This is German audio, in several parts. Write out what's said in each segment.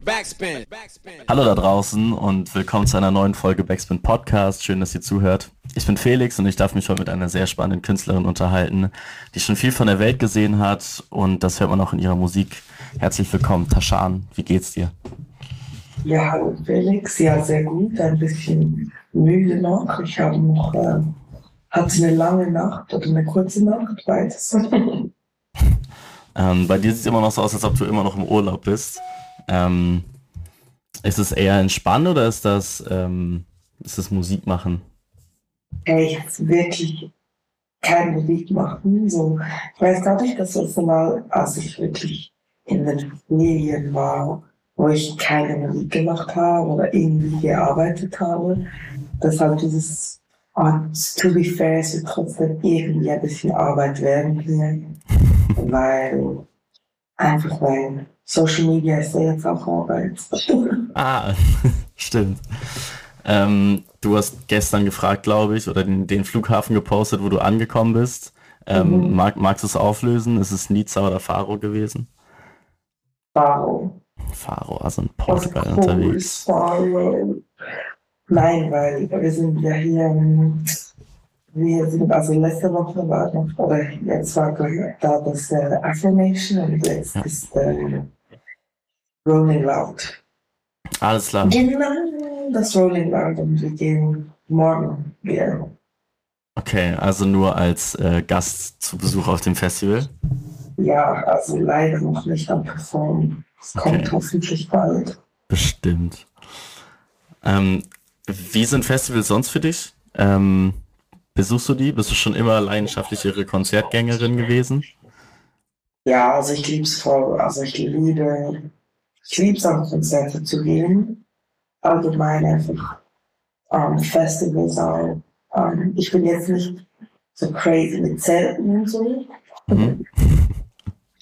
Backspin. Hallo da draußen und willkommen zu einer neuen Folge Backspin Podcast. Schön, dass ihr zuhört. Ich bin Felix und ich darf mich heute mit einer sehr spannenden Künstlerin unterhalten, die schon viel von der Welt gesehen hat und das hört man auch in ihrer Musik. Herzlich willkommen, Tashan. Wie geht's dir? Ja, hallo Felix. Ja, sehr gut. Ein bisschen müde noch. Ich habe noch, äh, hatte eine lange Nacht oder eine kurze Nacht, beides. ähm, bei dir sieht es immer noch so aus, als ob du immer noch im Urlaub bist. Ähm, ist es eher entspannen oder ist das, ähm, ist das Musik machen? Ey, jetzt wirklich kein Musik machen. So, ich weiß gar nicht, das letzte Mal, als ich wirklich in den Ferien war, wo ich keine Musik gemacht habe oder irgendwie gearbeitet habe. Deshalb dieses, ah, to be fair, es wird trotzdem irgendwie ein bisschen Arbeit werden hier. weil, einfach weil Social Media ist ja jetzt auch Arbeit. ah, stimmt. Ähm, du hast gestern gefragt, glaube ich, oder den, den, Flughafen gepostet, wo du angekommen bist. Ähm, mhm. mag, magst du es auflösen? Ist es Nizza oder Faro gewesen? Faro. Faro, also in Portugal cool, unterwegs. Faro. Nein, weil wir sind ja hier, wir sind also letzte Woche war noch, oder jetzt war da das äh, Affirmation und jetzt ja. ist äh, Rolling Loud. Alles klar. Genau, das Rolling Loud und wir gehen morgen wieder. Okay, also nur als äh, Gast zu Besuch auf dem Festival? Ja, also leider noch nicht am Performen. Es okay. kommt hoffentlich bald. Bestimmt. Ähm, wie sind Festivals sonst für dich? Ähm, besuchst du die? Bist du schon immer leidenschaftlichere Konzertgängerin gewesen? Ja, also ich liebe es voll. Also ich liebe ich liebe es auch, Konzerte zu gehen. Allgemein einfach ähm, Festivals auch. Ähm, ich bin jetzt nicht so crazy mit Zelten und so. Mhm.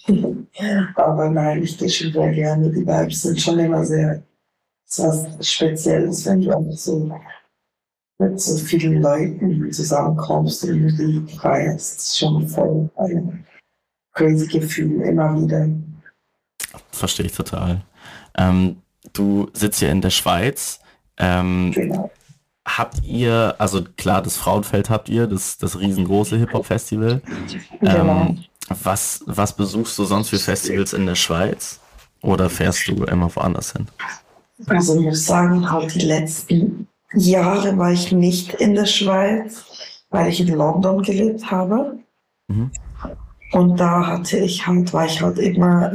Aber nein, ich gehe schon sehr gerne. Die Vibes sind schon immer sehr was Spezielles, wenn du einfach so mit so vielen Leuten zusammenkommst und Musik feierst. Schon voll ein crazy Gefühl, immer wieder. Verstehe ich total. Ähm, du sitzt ja in der Schweiz. Ähm, genau. Habt ihr, also klar, das Frauenfeld habt ihr, das, das riesengroße Hip-Hop-Festival. Genau. Ähm, was, was besuchst du sonst für Festivals in der Schweiz? Oder fährst du immer woanders hin? Also ich muss sagen, halt die letzten Jahre war ich nicht in der Schweiz, weil ich in London gelebt habe. Mhm. Und da hatte ich halt, war ich halt immer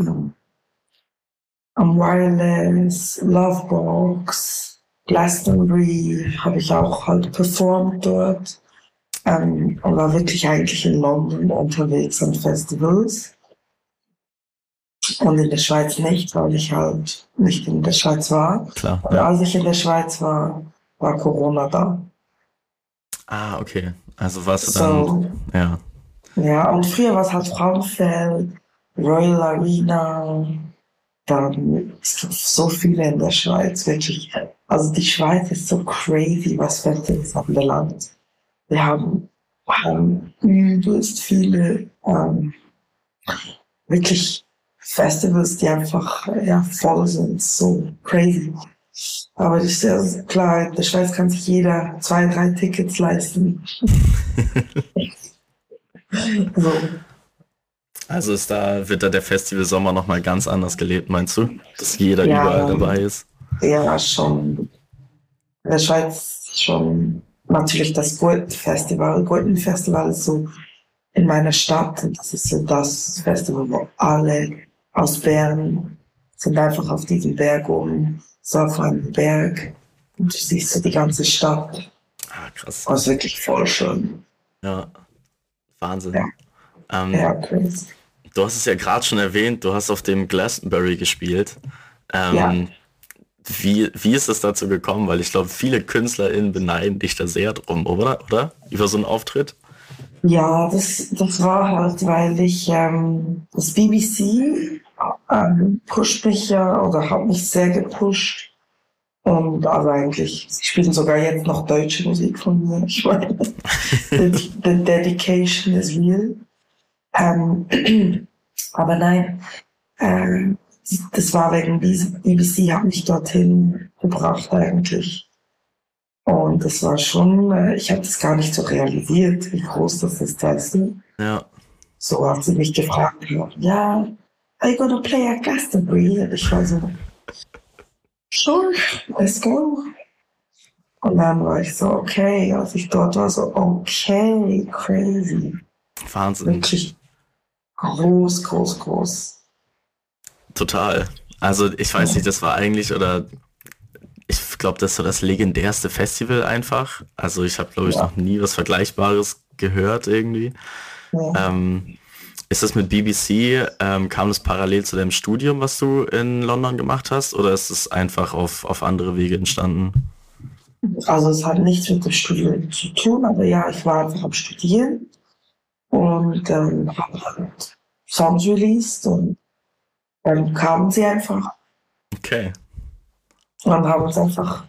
am Wireless, Lovebox, Glastonbury habe ich auch halt performt dort. Ähm, und war wirklich eigentlich in London unterwegs an Festivals. Und in der Schweiz nicht, weil ich halt nicht in der Schweiz war. Klar. Und als ich in der Schweiz war, war Corona da. Ah, okay. Also warst du dann. So, ja. Ja, und früher war es halt Frauenfeld, Royal Arena, dann so viele in der Schweiz, wirklich. Also die Schweiz ist so crazy, was Festivals anbelangt. Wir haben, haben übelst viele ähm, wirklich Festivals, die einfach ja, voll sind, so crazy. Aber das ist ja klar, in der Schweiz kann sich jeder zwei, drei Tickets leisten. so. Also ist da, wird da der Festival Sommer nochmal ganz anders gelebt, meinst du? Dass jeder ja, überall dabei ist? Ja, schon. In der Schweiz schon natürlich das Gurten-Festival. Gurten-Festival ist so in meiner Stadt und das ist so das Festival, wo alle aus Bern sind einfach auf diesem Berg oben, so auf einem Berg und du siehst so die ganze Stadt. Ah, krass. Das ist wirklich voll schön. Ja, Wahnsinn. Ja. Ähm, ja, crazy. Du hast es ja gerade schon erwähnt, du hast auf dem Glastonbury gespielt. Ähm, ja. Wie, wie ist es dazu gekommen? Weil ich glaube, viele KünstlerInnen beneiden dich da sehr drum, oder? oder? Über so einen Auftritt? Ja, das, das war halt, weil ich ähm, das BBC ähm, pusht mich ja oder hat mich sehr gepusht. Und also eigentlich, sie spielen sogar jetzt noch deutsche Musik von mir. Ich meine, the, the dedication is real. Ähm, aber nein, ähm, das war wegen BBC, hat mich dorthin gebracht eigentlich. Und das war schon, äh, ich habe das gar nicht so realisiert, wie groß das ist, weißt du? Ja. So hat sie mich gefragt, ja, are you gonna play at Glastonbury? Und ich war so, sure, let's go. Und dann war ich so, okay, als ich dort war, so, okay, crazy. Wahnsinn. Wirklich groß, groß, groß. Total. Also ich weiß nicht, das war eigentlich oder ich glaube, das ist so das legendärste Festival einfach. Also ich habe, glaube ich, ja. noch nie was Vergleichbares gehört irgendwie. Ja. Ähm, ist das mit BBC, ähm, kam das parallel zu deinem Studium, was du in London gemacht hast, oder ist es einfach auf, auf andere Wege entstanden? Also es hat nichts mit dem Studium zu tun, aber ja, ich war einfach am Studieren und ähm, habe halt Songs released und dann kamen sie einfach. Okay. Und haben uns einfach,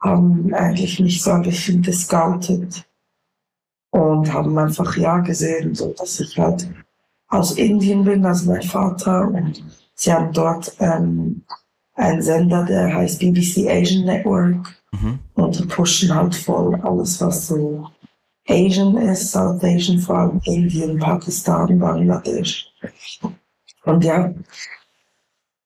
haben eigentlich mich so ein bisschen discounted und haben einfach ja gesehen, so dass ich halt aus Indien bin, also mein Vater und sie haben dort ähm, einen Sender, der heißt BBC Asian Network mhm. und die pushen halt voll alles, was so Asian ist, South Asian, vor allem Indien, Pakistan, Bangladesch. Und ja,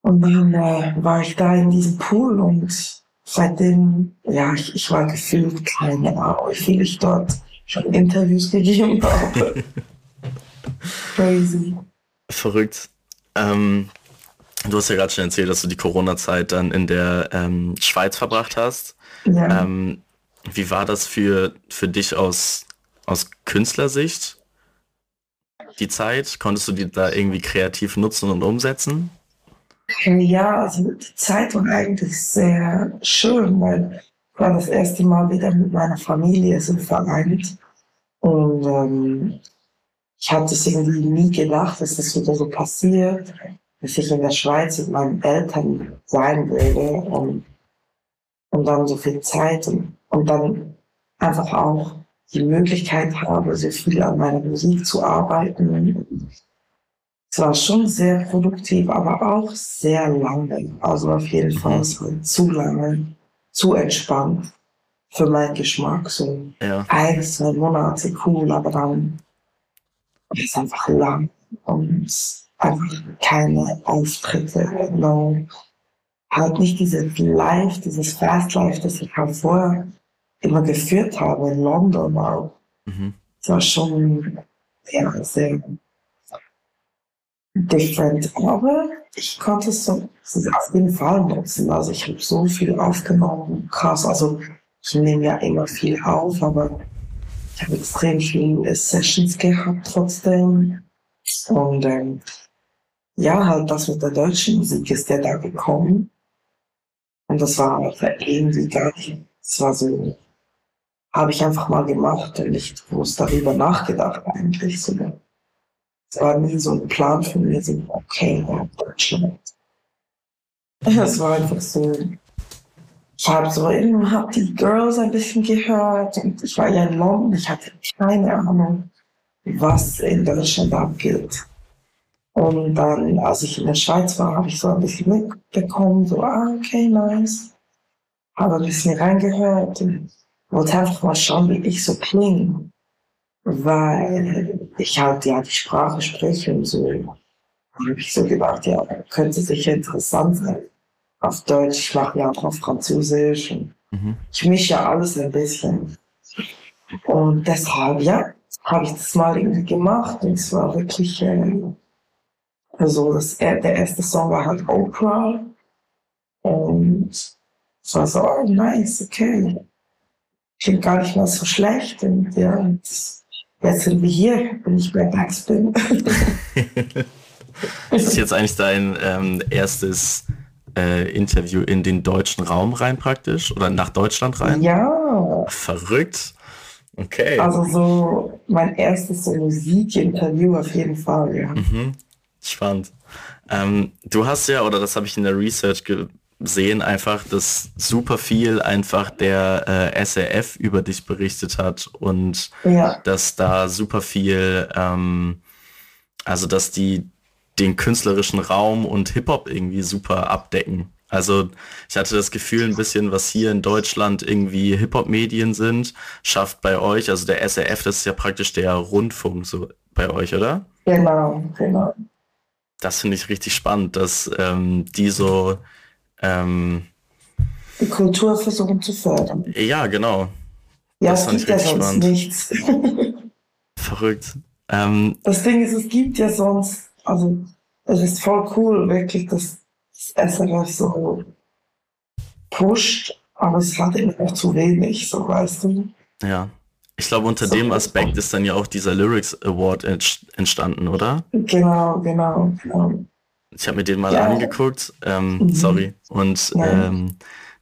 und dann äh, war ich da in diesem Pool und seitdem, ja, ich, ich war gefühlt keine Ahnung, wie viel ich dort schon Interviews gegeben habe. Crazy. Verrückt. Ähm, du hast ja gerade schon erzählt, dass du die Corona-Zeit dann in der ähm, Schweiz verbracht hast. Ja. Ähm, wie war das für, für dich aus, aus Künstlersicht? Die Zeit? Konntest du die da irgendwie kreativ nutzen und umsetzen? Ja, also die Zeit war eigentlich sehr schön, weil ich war das erste Mal wieder mit meiner Familie so vereint. Und ähm, ich hatte es irgendwie nie gedacht, dass das wieder so passiert, dass ich in der Schweiz mit meinen Eltern sein würde und, und dann so viel Zeit und, und dann einfach auch die Möglichkeit habe, so viel an meiner Musik zu arbeiten. Es war schon sehr produktiv, aber auch sehr lange. Also auf jeden mhm. Fall zu lange, zu entspannt für meinen Geschmack. So ja. ein, zwei Monate cool, aber dann ist es einfach lang und einfach keine Auftritte. No. Halt nicht dieses Live, dieses Fast Life, das ich halt vorher immer geführt habe in London auch. Mhm. Das war schon ja, sehr different. Aber ich konnte es so auf jeden Fall nutzen. Also ich habe so viel aufgenommen. Krass. Also ich nehme ja immer viel auf, aber ich habe extrem viele Sessions gehabt trotzdem. Und ähm, ja, halt das mit der deutschen Musik ist ja da gekommen. Und das war irgendwie gar nicht, es war so, habe ich einfach mal gemacht und nicht groß darüber nachgedacht eigentlich. So, es war nie so ein Plan für mich, so, okay, Deutschland. Es war einfach so, ich habe so eben hab die Girls ein bisschen gehört und ich war ja in London, ich hatte keine Ahnung, was in Deutschland abgeht. Und dann, als ich in der Schweiz war, habe ich so ein bisschen mitbekommen, so, ah, okay, nice. Habe ein bisschen reingehört und wollte einfach mal schauen, wie ich so klinge. Weil ich halt ja die Sprache spreche und so. Da habe ich so gedacht, ja, könnte sicher interessant sein. Auf Deutsch, ich mache ja auch auf Französisch. Mhm. Ich mische ja alles ein bisschen. Und deshalb, ja, habe ich das mal irgendwie gemacht und es war wirklich, äh, also das, der erste Song war halt Oprah und es war so, oh nice, okay. Klingt gar nicht mal so schlecht und ja, und jetzt sind wir hier, wenn ich bei Backspin. ist das jetzt eigentlich dein ähm, erstes äh, Interview in den deutschen Raum rein praktisch oder nach Deutschland rein? Ja. Verrückt. Okay. Also so mein erstes so Musikinterview auf jeden Fall, ja. Mhm. Spannend. Ähm, du hast ja, oder das habe ich in der Research gesehen, einfach, dass super viel einfach der äh, SRF über dich berichtet hat und ja. dass da super viel, ähm, also dass die den künstlerischen Raum und Hip-Hop irgendwie super abdecken. Also ich hatte das Gefühl, ein bisschen, was hier in Deutschland irgendwie Hip-Hop-Medien sind, schafft bei euch, also der SRF, das ist ja praktisch der Rundfunk so bei euch, oder? Genau, genau. Das finde ich richtig spannend, dass ähm, die so ähm, die Kultur versuchen zu fördern. Ja, genau. Ja, das es gibt ja sonst spannend. nichts. Verrückt. Ähm, das Ding ist, es gibt ja sonst, also es ist voll cool, wirklich, dass das SRF so pusht, aber es hat eben auch zu wenig, so weißt du. Ja. Ich glaube, unter so, dem Aspekt ist dann ja auch dieser Lyrics Award entstanden, oder? Genau, genau, genau. Ich habe mir den mal ja. angeguckt, ähm, mhm. sorry. Und ähm,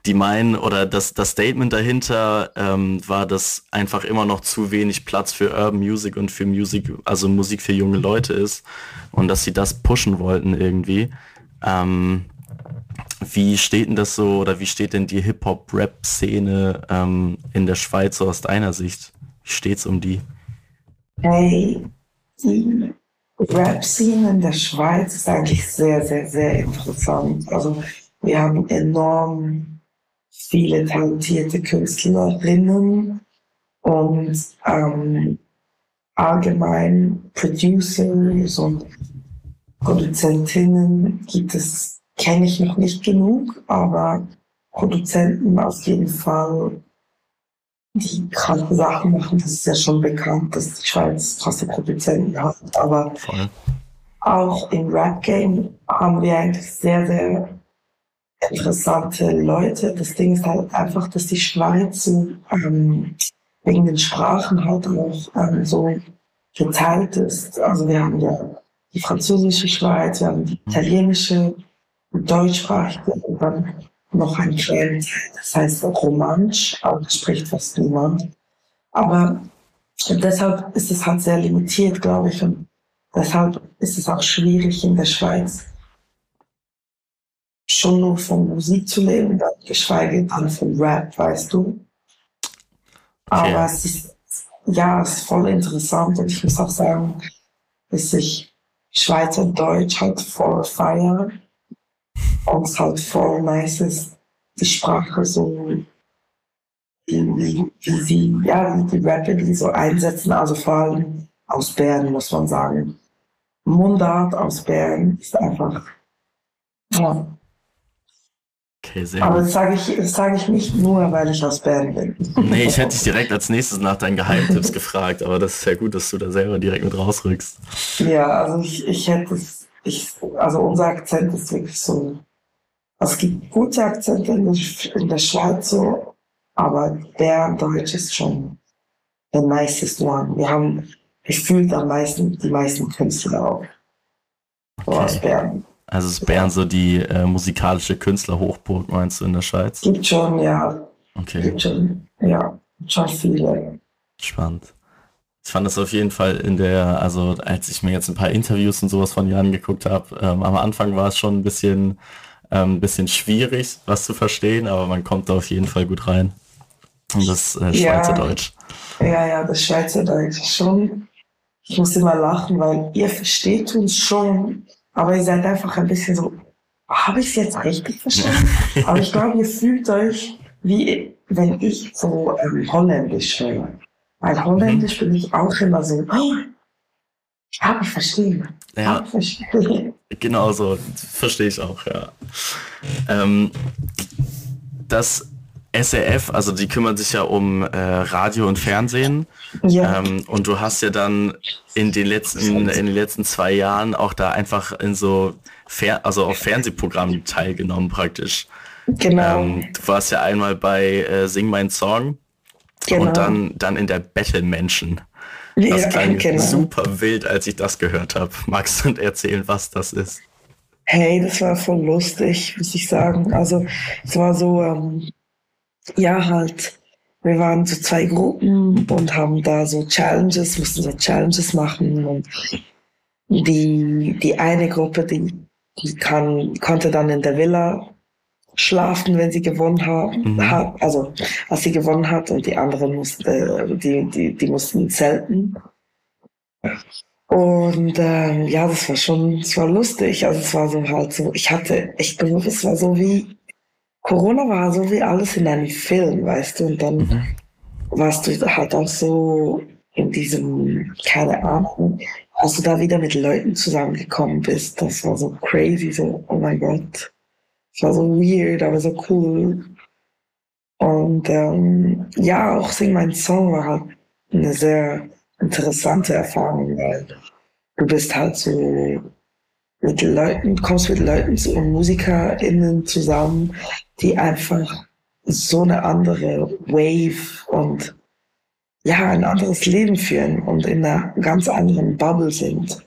die meinen, oder das, das Statement dahinter ähm, war, dass einfach immer noch zu wenig Platz für Urban Music und für Musik, also Musik für junge Leute ist und dass sie das pushen wollten irgendwie. Ähm, wie steht denn das so oder wie steht denn die Hip-Hop-Rap-Szene ähm, in der Schweiz so aus deiner Sicht? Wie steht's um die? Hey, die Rap-Szene in der Schweiz ist eigentlich sehr, sehr, sehr interessant. Also wir haben enorm viele talentierte Künstlerinnen und ähm, allgemein Producers und Produzentinnen gibt es, kenne ich noch nicht genug, aber Produzenten auf jeden Fall, die krasse Sachen machen. Das ist ja schon bekannt, dass die Schweiz krasse Produzenten hat. Aber Voll. auch im Rap-Game haben wir eigentlich sehr, sehr interessante Leute. Das Ding ist halt einfach, dass die Schweiz ähm, wegen den Sprachen halt auch ähm, so geteilt ist. Also wir haben ja die französische Schweiz, wir haben die italienische, deutschsprachige und dann noch ein Teil, das heißt Romansch, das spricht fast niemand. Aber deshalb ist es halt sehr limitiert, glaube ich, und deshalb ist es auch schwierig in der Schweiz schon nur von Musik zu leben, geschweige denn von Rap, weißt du. Aber okay. es ist, ja, es ist voll interessant und ich muss auch sagen, dass ich Schweizerdeutsch halt voll feiere und es halt voll nice ist, die Sprache so, wie, wie, sie, ja, wie die Rapper die so einsetzen, also vor allem aus Bern, muss man sagen. Mundart aus Bern ist einfach, ja, Okay, sehr Aber gut. das sage ich, sag ich nicht nur, weil ich aus Bern bin. Nee, ich hätte dich direkt als nächstes nach deinen Geheimtipps gefragt, aber das ist ja gut, dass du da selber direkt mit rausrückst. Ja, also ich, ich hätte es, ich, also unser Akzent ist wirklich so, es gibt gute Akzente in der, der Schweiz so, aber Berndeutsch ist schon the nicest one. Wir haben gefühlt am meisten, die meisten Künstler auch. So okay. aus Bern. Also ist Bern so die äh, musikalische Künstlerhochburg, meinst du, in der Schweiz? Gibt schon, ja. Okay. Gibt schon, ja. Schon viele. Spannend. Ich fand das auf jeden Fall in der, also als ich mir jetzt ein paar Interviews und sowas von dir angeguckt habe, ähm, am Anfang war es schon ein bisschen, ähm, bisschen schwierig, was zu verstehen, aber man kommt da auf jeden Fall gut rein. Und das äh, Schweizerdeutsch. Ja, ja, ja, das Schweizerdeutsch schon. Ich muss immer lachen, weil ihr versteht uns schon, aber ihr seid einfach ein bisschen so, habe ich es jetzt richtig verstanden? Aber ich glaube, ihr fühlt euch wie wenn ich so ähm, Holländisch höre. Weil Holländisch bin ich auch immer so, oh, ich habe verstehen. Ja, hab verstehen. genau so, verstehe ich auch, ja. Ähm, das SRF, also die kümmern sich ja um äh, Radio und Fernsehen. Ja. Ähm, und du hast ja dann in den letzten, in den letzten zwei Jahren auch da einfach in so Fer also auf Fernsehprogrammen teilgenommen praktisch. Genau. Ähm, du warst ja einmal bei äh, Sing mein Song genau. und dann, dann in der Battle Menschen. Das ja, klang genau. super wild, als ich das gehört habe. Magst du erzählen, was das ist? Hey, das war voll lustig, muss ich sagen. Also es war so, ähm, ja, halt, wir waren so zwei Gruppen und haben da so Challenges, mussten so Challenges machen und die, die eine Gruppe, die, die kann, konnte dann in der Villa schlafen, wenn sie gewonnen hat, mhm. hat, also als sie gewonnen hat und die anderen mussten, die, die, die mussten zelten. Und ähm, ja, das war schon, es war lustig. Also es war so halt so, ich hatte echt gewusst, es war so wie, Corona war so wie alles in einem Film, weißt du, und dann mhm. warst du halt auch so in diesem, keine Ahnung, als du da wieder mit Leuten zusammengekommen bist, das war so crazy, so, oh mein Gott. Es war so weird, aber so cool. Und ähm, ja, auch Sing Mein Song war halt eine sehr interessante Erfahrung, weil du bist halt so mit Leuten, kommst mit Leuten so MusikerInnen zusammen, die einfach so eine andere Wave und ja, ein anderes Leben führen und in einer ganz anderen Bubble sind.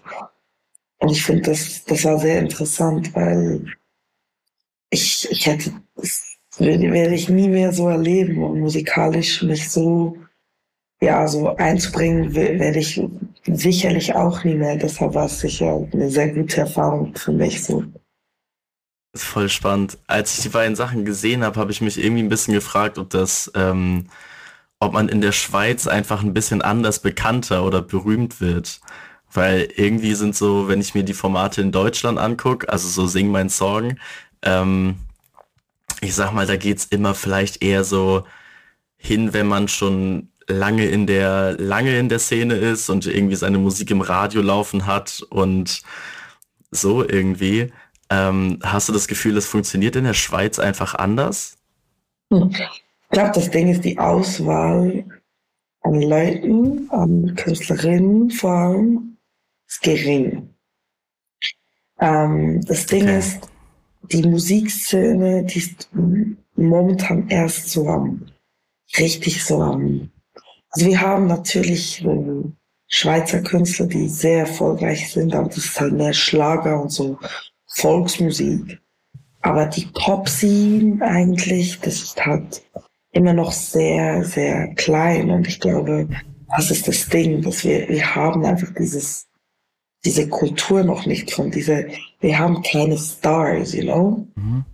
Und ich finde, das, das war sehr interessant, weil ich, ich hätte, das werde ich nie mehr so erleben und musikalisch mich so, ja, so einzubringen, werde ich sicherlich auch nie mehr. Deshalb war es sicher eine sehr gute Erfahrung für mich so. Das ist voll spannend. Als ich die beiden Sachen gesehen habe, habe ich mich irgendwie ein bisschen gefragt, ob das, ähm, ob man in der Schweiz einfach ein bisschen anders bekannter oder berühmt wird. Weil irgendwie sind so, wenn ich mir die Formate in Deutschland angucke, also so Sing mein Song, ähm, ich sag mal, da geht's immer vielleicht eher so hin, wenn man schon lange in der, lange in der Szene ist und irgendwie seine Musik im Radio laufen hat und so irgendwie. Ähm, hast du das Gefühl, es funktioniert in der Schweiz einfach anders? Hm. Ich glaube, das Ding ist die Auswahl an Leuten, an Künstlerinnen vor allem, ist gering. Ähm, das Ding okay. ist, die Musikszene, die ist momentan erst so am, richtig so am, also wir haben natürlich ähm, Schweizer Künstler, die sehr erfolgreich sind, aber das ist halt mehr Schlager und so Volksmusik. Aber die Pop-Scene eigentlich, das ist halt immer noch sehr, sehr klein. Und ich glaube, das ist das Ding, dass wir, wir haben einfach dieses, diese Kultur noch nicht von dieser, wir haben keine Stars, you know? Mhm.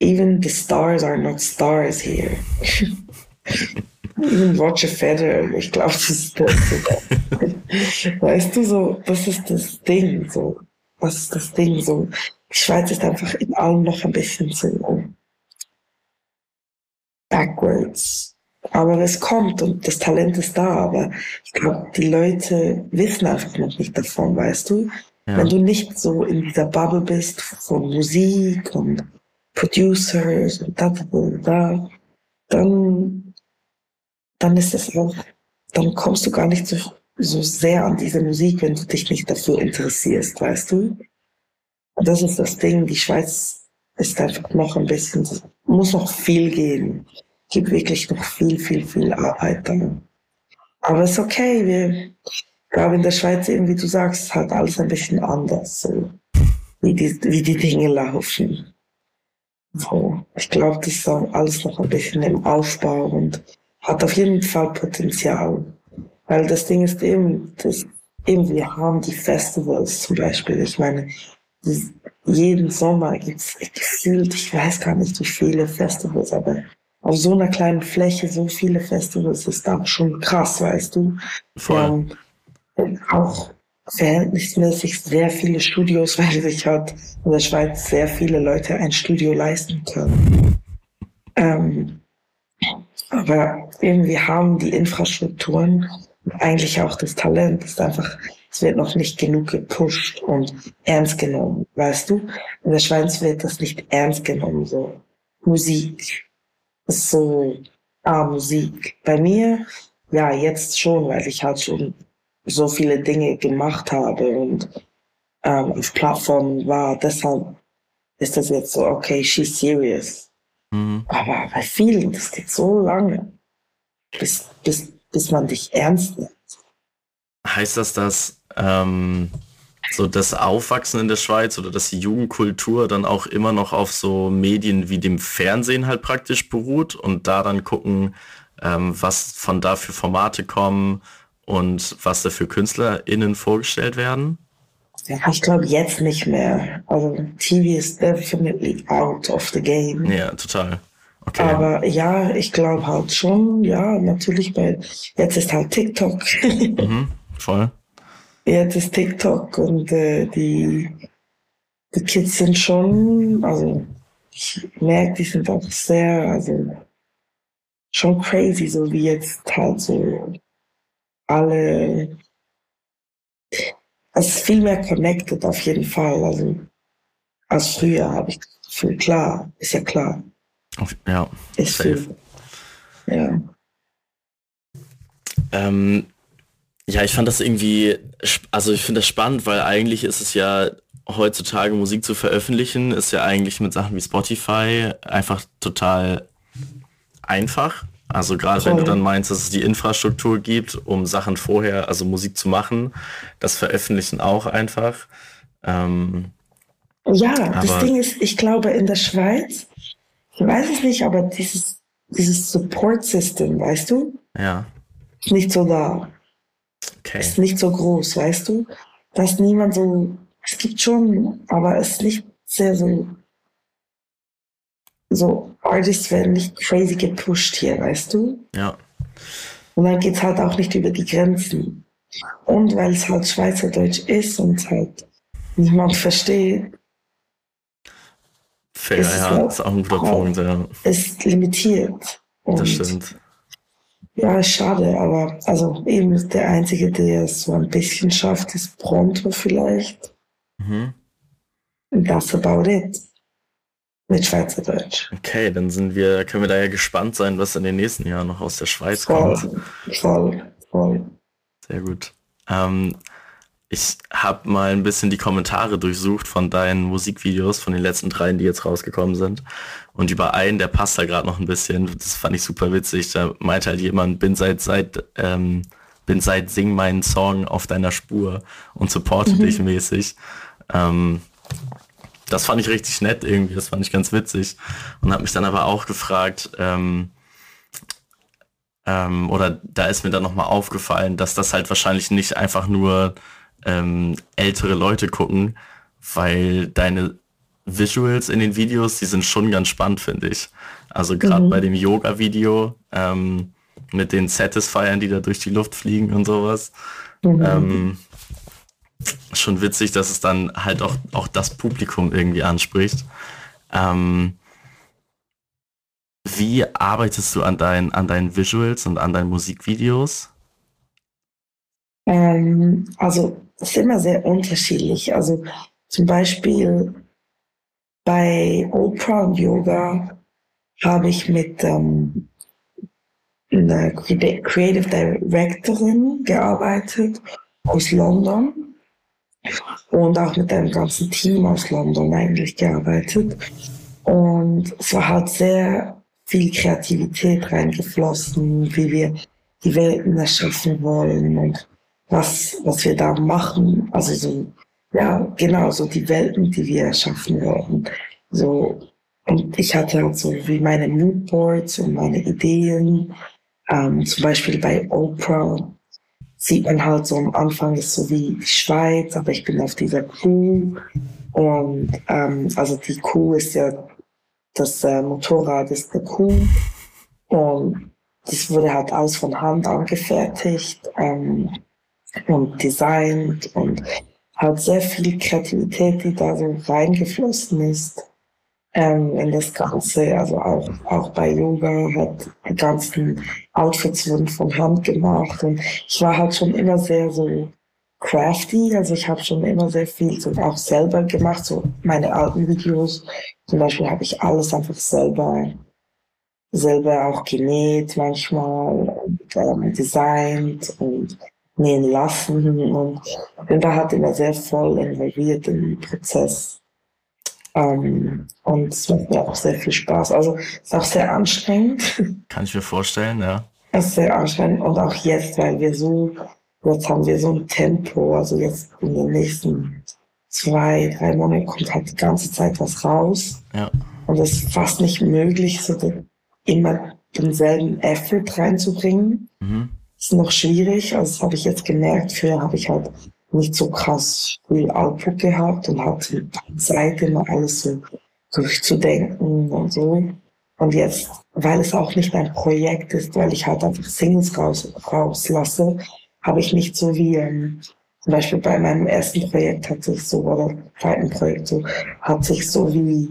Even the stars are not stars here. Even Roger Federer, ich glaube, das ist das. weißt du, so, das ist das Ding, so. Das ist das Ding, so. Die Schweiz ist einfach in allem noch ein bisschen so backwards. Aber es kommt und das Talent ist da, aber ich glaube, die Leute wissen einfach noch nicht davon, weißt du? Ja. Wenn du nicht so in dieser Bubble bist von Musik und Producers und da, da, da, dann, dann ist es auch, dann kommst du gar nicht so, so sehr an diese Musik, wenn du dich nicht dafür interessierst, weißt du? Das ist das Ding, die Schweiz ist einfach noch ein bisschen, muss noch viel gehen. Gibt wirklich noch viel, viel, viel Arbeit dann. Aber es ist okay, wir, glaube in der Schweiz eben, wie du sagst, halt alles ein bisschen anders, so, wie die, wie die Dinge laufen. So, ich glaube, das ist alles noch ein bisschen im Aufbau und hat auf jeden Fall Potenzial. Weil das Ding ist eben, das, eben, wir haben die Festivals zum Beispiel. Ich meine, jeden Sommer gibt's gefühlt, ich weiß gar nicht, wie viele Festivals, aber auf so einer kleinen Fläche so viele Festivals ist auch schon krass, weißt du. Voll. Ähm, auch verhältnismäßig sehr viele Studios, weil sich halt in der Schweiz sehr viele Leute ein Studio leisten können. Ähm, aber irgendwie haben die Infrastrukturen eigentlich auch das Talent, ist einfach es wird noch nicht genug gepusht und ernst genommen, weißt du? In der Schweiz wird das nicht ernst genommen, so Musik ist so, ah, Musik. Bei mir, ja, jetzt schon, weil ich halt schon so viele Dinge gemacht habe und ähm, auf Plattformen war. Deshalb ist das jetzt so, okay, she's serious. Mhm. Aber bei vielen, das geht so lange, bis, bis, bis man dich ernst nimmt. Heißt das, dass ähm, so das Aufwachsen in der Schweiz oder dass die Jugendkultur dann auch immer noch auf so Medien wie dem Fernsehen halt praktisch beruht und da dann gucken, ähm, was von da für Formate kommen und was da für KünstlerInnen vorgestellt werden? Ja, ich glaube jetzt nicht mehr. Also TV ist definitely out of the game. Ja, total. Okay. Aber ja, ich glaube halt schon, ja, natürlich, weil jetzt ist halt TikTok. mhm, voll. ja, das TikTok und äh, die, die Kids sind schon, also ich merke, die sind auch sehr, also schon crazy, so wie jetzt halt so alle, es ist viel mehr connected auf jeden Fall, also als früher habe ich viel klar, ist ja klar. Ja, ist safe. Viel, ja. Ähm, ja, ich fand das irgendwie, also ich finde das spannend, weil eigentlich ist es ja heutzutage Musik zu veröffentlichen, ist ja eigentlich mit Sachen wie Spotify einfach total einfach. Also gerade wenn du dann meinst, dass es die Infrastruktur gibt, um Sachen vorher, also Musik zu machen, das Veröffentlichen auch einfach. Ähm, ja, das Ding ist, ich glaube in der Schweiz, ich weiß es nicht, aber dieses, dieses Support-System, weißt du? Ja. Ist nicht so da. Okay. Ist nicht so groß, weißt du? Dass niemand so, es gibt schon, aber es ist nicht sehr so, so Artists werden nicht crazy gepusht hier, weißt du? Ja. Und dann geht's halt auch nicht über die Grenzen. Und weil es halt Schweizerdeutsch ist und halt niemand versteht. Fair, ist ja, halt, ist auch ein guter Punkt, ja. Ist limitiert. Und das stimmt. Ja, schade, aber also eben der Einzige, der es so ein bisschen schafft, ist Pronto vielleicht. Mhm. Und das about it. Mit Schweizerdeutsch. Okay, dann sind wir, können wir da ja gespannt sein, was in den nächsten Jahren noch aus der Schweiz voll, kommt. Voll, voll. Sehr gut. Ähm, ich habe mal ein bisschen die Kommentare durchsucht von deinen Musikvideos, von den letzten dreien, die jetzt rausgekommen sind. Und über einen, der passt da gerade noch ein bisschen. Das fand ich super witzig. Da meinte halt jemand, bin seit seit ähm, bin seit Sing meinen Song auf deiner Spur und supporte mhm. dich mäßig. Ähm, das fand ich richtig nett irgendwie. Das fand ich ganz witzig und habe mich dann aber auch gefragt. Ähm, ähm, oder da ist mir dann nochmal aufgefallen, dass das halt wahrscheinlich nicht einfach nur ähm, ältere Leute gucken, weil deine Visuals in den Videos, die sind schon ganz spannend, finde ich. Also gerade mhm. bei dem Yoga-Video ähm, mit den Satisfiern, die da durch die Luft fliegen und sowas. Mhm. Ähm, schon witzig, dass es dann halt auch, auch das Publikum irgendwie anspricht. Ähm, wie arbeitest du an, dein, an deinen Visuals und an deinen Musikvideos? Ähm, also ist immer sehr unterschiedlich. Also zum Beispiel bei Oprah und Yoga habe ich mit ähm, einer Creative Directorin gearbeitet aus London und auch mit einem ganzen Team aus London eigentlich gearbeitet. Und es war halt sehr viel Kreativität reingeflossen, wie wir die Welten erschaffen wollen und was, was wir da machen. Also so, ja, genau, so die Welten, die wir erschaffen wollen. So, und ich hatte halt so wie meine Moodboards und meine Ideen. Ähm, zum Beispiel bei Oprah sieht man halt so am Anfang ist so wie die Schweiz, aber ich bin auf dieser Kuh. Und ähm, also die Kuh ist ja, das äh, Motorrad ist eine Kuh. Und das wurde halt alles von Hand angefertigt. Ähm, und designt und hat sehr viel Kreativität, die da so reingeflossen ist ähm, in das Ganze. Also auch, auch bei Yoga hat die ganzen Outfits wurden von Hand gemacht und ich war halt schon immer sehr so crafty, also ich habe schon immer sehr viel so auch selber gemacht, so meine alten Videos zum Beispiel habe ich alles einfach selber selber auch genäht manchmal und ähm, designt und nähen lassen und bin da halt immer sehr voll involviert im Prozess. Ähm, und es macht mir auch sehr viel Spaß. Also es ist auch sehr anstrengend. Kann ich mir vorstellen, ja. Es ist sehr anstrengend und auch jetzt, weil wir so, jetzt haben wir so ein Tempo, also jetzt in den nächsten zwei, drei Monaten kommt halt die ganze Zeit was raus. Ja. Und es ist fast nicht möglich, so immer denselben Effort reinzubringen. Mhm ist noch schwierig. Also habe ich jetzt gemerkt. Früher habe ich halt nicht so krass viel Output gehabt und hatte Zeit, immer alles so durchzudenken und so. Und jetzt, weil es auch nicht ein Projekt ist, weil ich halt einfach Singles raus, rauslasse, habe ich nicht so wie ähm, zum Beispiel bei meinem ersten Projekt hat sich so, oder zweiten Projekt so, hat sich so wie,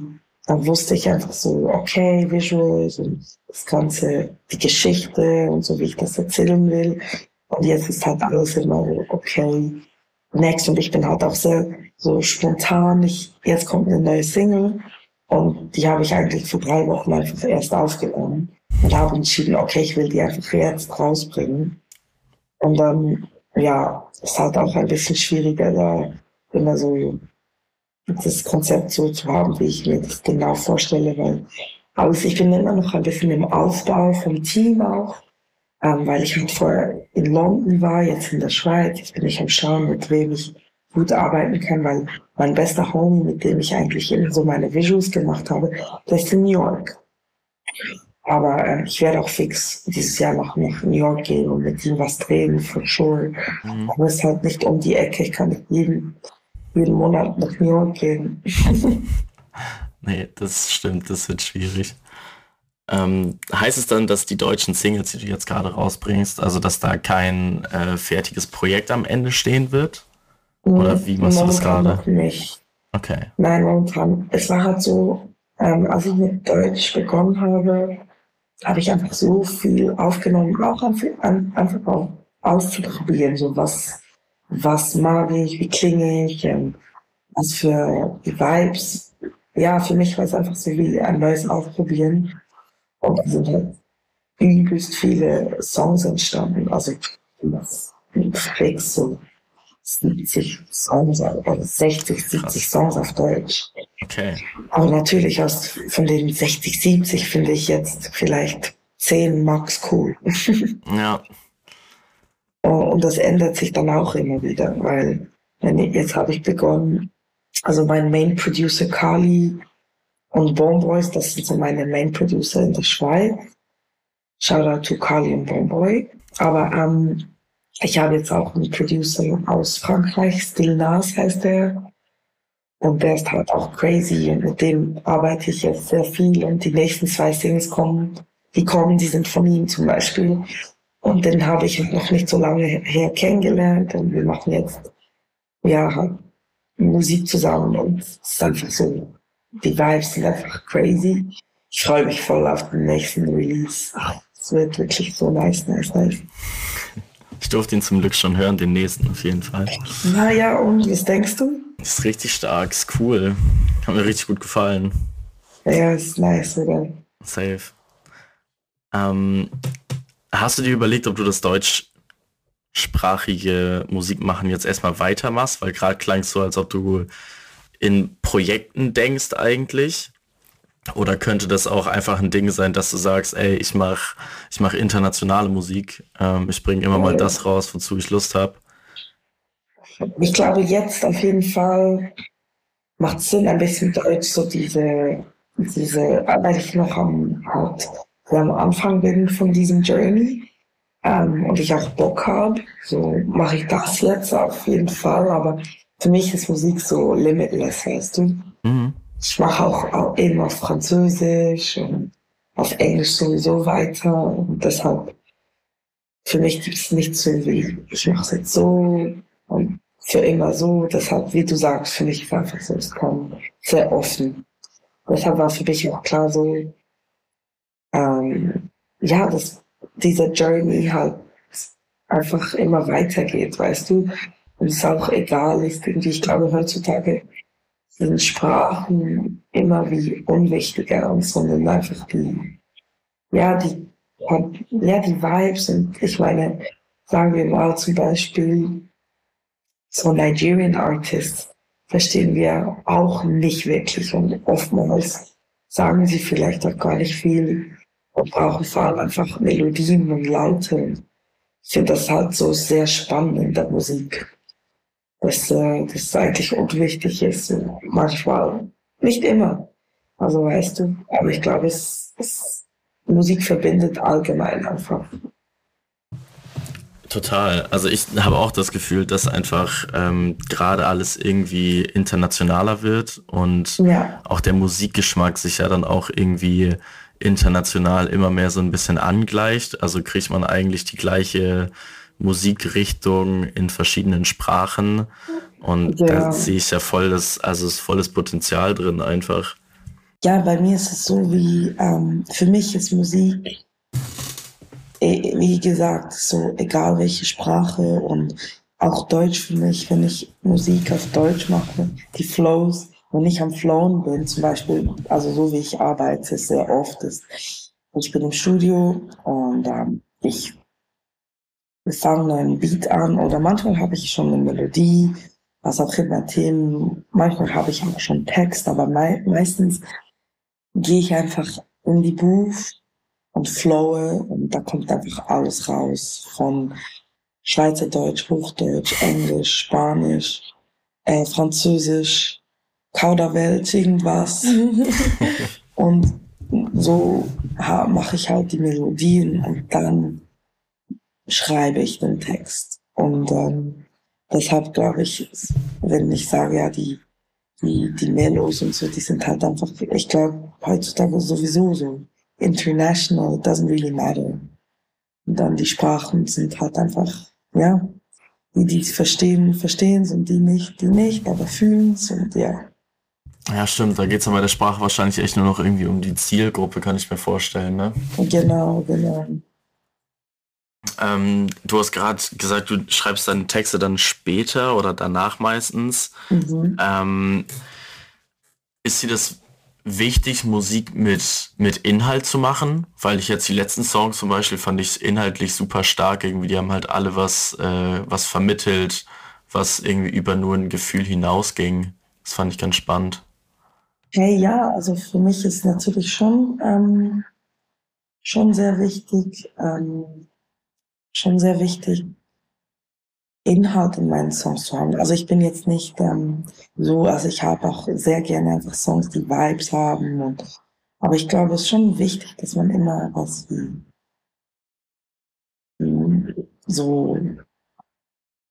da wusste ich einfach so, okay, Visuals und das Ganze, die Geschichte und so, wie ich das erzählen will. Und jetzt ist halt alles immer so, okay, next. Und ich bin halt auch sehr so spontan. Ich, jetzt kommt eine neue Single und die habe ich eigentlich vor drei Wochen einfach erst aufgenommen und habe entschieden, okay, ich will die einfach jetzt rausbringen. Und dann, ja, ist halt auch ein bisschen schwieriger, da immer so das Konzept so zu haben, wie ich mir das genau vorstelle, weil also ich bin immer noch ein bisschen im Aufbau vom Team auch, ähm, weil ich halt vorher in London war, jetzt in der Schweiz, jetzt bin ich am Schauen, mit wem ich gut arbeiten kann, weil mein bester Homie, mit dem ich eigentlich immer so meine Visuals gemacht habe, der ist in New York. Aber äh, ich werde auch fix dieses Jahr noch nach New York gehen und mit ihm was drehen, for sure. Mhm. Aber es ist halt nicht um die Ecke. Ich kann nicht jeden, jeden Monat nach New York gehen. nee, das stimmt, das wird schwierig. Ähm, heißt es dann, dass die deutschen Singles, die du jetzt gerade rausbringst, also dass da kein äh, fertiges Projekt am Ende stehen wird? Oder wie machst du das gerade? Nicht. Okay. Nein, momentan. Es war halt so, ähm, als ich mit Deutsch begonnen habe, habe ich einfach so viel aufgenommen, auch einfach auch auszuprobieren, so was, was mag ich, wie klinge ich, ähm, was für die Vibes. Ja, für mich war es einfach so wie ein neues Ausprobieren. Und da sind halt übelst viele Songs entstanden, also fix so 70 Songs oder 60, 70 Songs auf Deutsch. Okay. Aber natürlich aus von den 60, 70 finde ich jetzt vielleicht 10 Max cool. ja. Und das ändert sich dann auch immer wieder, weil jetzt habe ich begonnen, also mein Main Producer Kali und Bomboys, das sind so meine Main Producer in der Schweiz. Shout out to Kali und Bomboy. Aber ähm, ich habe jetzt auch einen Producer aus Frankreich, Still Nas heißt der. Und der ist halt auch crazy und mit dem arbeite ich jetzt sehr viel und die nächsten zwei Singles kommen, die kommen, die sind von ihm zum Beispiel. Und den habe ich noch nicht so lange her kennengelernt und wir machen jetzt, ja, halt Musik zusammen und es ist einfach so, die Vibes sind einfach crazy. Ich freue mich voll auf den nächsten Release. Es wird wirklich so nice, nice, nice. Ich durfte ihn zum Glück schon hören, den nächsten auf jeden Fall. Naja, und was denkst du? Ist richtig stark, ist cool. Hat mir richtig gut gefallen. Ja, ist nice, oder? Safe. Ähm, hast du dir überlegt, ob du das deutschsprachige Musikmachen jetzt erstmal weitermachst? Weil gerade klang es so, als ob du in Projekten denkst eigentlich. Oder könnte das auch einfach ein Ding sein, dass du sagst, ey, ich mache ich mach internationale Musik, ähm, ich bringe immer mal das raus, wozu ich Lust habe? Ich glaube, jetzt auf jeden Fall macht Sinn, ein bisschen Deutsch, so diese, diese, weil ich noch am, halt, am Anfang bin von diesem Journey ähm, und ich auch Bock habe, so mache ich das jetzt auf jeden Fall, aber für mich ist Musik so limitless, weißt du? Mhm. Ich mache auch, auch eben auf Französisch und auf Englisch sowieso weiter. Und deshalb, für mich gibt es nicht so wie, ich mache es jetzt so und für immer so. Deshalb, wie du sagst, für mich ist einfach so, es kam sehr offen. Deshalb war für mich auch klar so, ähm, ja, dass dieser Journey halt einfach immer weitergeht, weißt du? Und es auch egal ist, irgendwie, ich glaube heutzutage sind Sprachen immer wie unwichtiger und sondern einfach die, ja, die, ja, die Vibes und ich meine, sagen wir mal zum Beispiel, so Nigerian Artists verstehen wir auch nicht wirklich und oftmals sagen sie vielleicht auch gar nicht viel und brauchen vor allem einfach Melodien und Laute. Ich finde das halt so sehr spannend in der Musik dass äh, das eigentlich unwichtig ist. Manchmal, nicht immer. Also weißt du, aber ich glaube, es, es Musik verbindet allgemein einfach. Total. Also ich habe auch das Gefühl, dass einfach ähm, gerade alles irgendwie internationaler wird und ja. auch der Musikgeschmack sich ja dann auch irgendwie international immer mehr so ein bisschen angleicht. Also kriegt man eigentlich die gleiche Musikrichtungen in verschiedenen Sprachen. Und ja. da sehe ich ja voll das, also ist volles Potenzial drin einfach. Ja, bei mir ist es so wie, ähm, für mich ist Musik, eh, wie gesagt, so egal welche Sprache und auch Deutsch für mich, wenn ich Musik auf Deutsch mache, die Flows, wenn ich am Flown bin, zum Beispiel, also so wie ich arbeite, sehr oft ist, ich bin im Studio und ähm, ich wir fangen einen Beat an oder manchmal habe ich schon eine Melodie, was auch immer Themen, manchmal habe ich auch schon Text, aber mei meistens gehe ich einfach in die Booth und flowe und da kommt einfach alles raus von Schweizerdeutsch, Hochdeutsch, Englisch, Spanisch, äh, Französisch, Kauderwelsch, irgendwas. und so mache ich halt die Melodien und dann schreibe ich den Text. Und ähm, deshalb glaube ich, wenn ich sage, ja, die, die, die Melos und so, die sind halt einfach, ich glaube, heutzutage sowieso so international, it doesn't really matter. Und dann die Sprachen sind halt einfach, ja, die, die verstehen, verstehen es und die nicht, die nicht, aber fühlen es und ja. Ja, stimmt, da geht es ja bei der Sprache wahrscheinlich echt nur noch irgendwie um die Zielgruppe, kann ich mir vorstellen, ne? Genau, genau. Ähm, du hast gerade gesagt, du schreibst deine Texte dann später oder danach meistens. Mhm. Ähm, ist dir das wichtig, Musik mit, mit Inhalt zu machen? Weil ich jetzt die letzten Songs zum Beispiel fand ich inhaltlich super stark. Irgendwie, die haben halt alle was, äh, was vermittelt, was irgendwie über nur ein Gefühl hinausging. Das fand ich ganz spannend. Hey, ja, also für mich ist natürlich schon, ähm, schon sehr wichtig, ähm, schon sehr wichtig, Inhalt in meinen Songs zu haben. Also ich bin jetzt nicht ähm, so, also ich habe auch sehr gerne einfach Songs, die Vibes haben. Und, aber ich glaube, es ist schon wichtig, dass man immer was wie, so,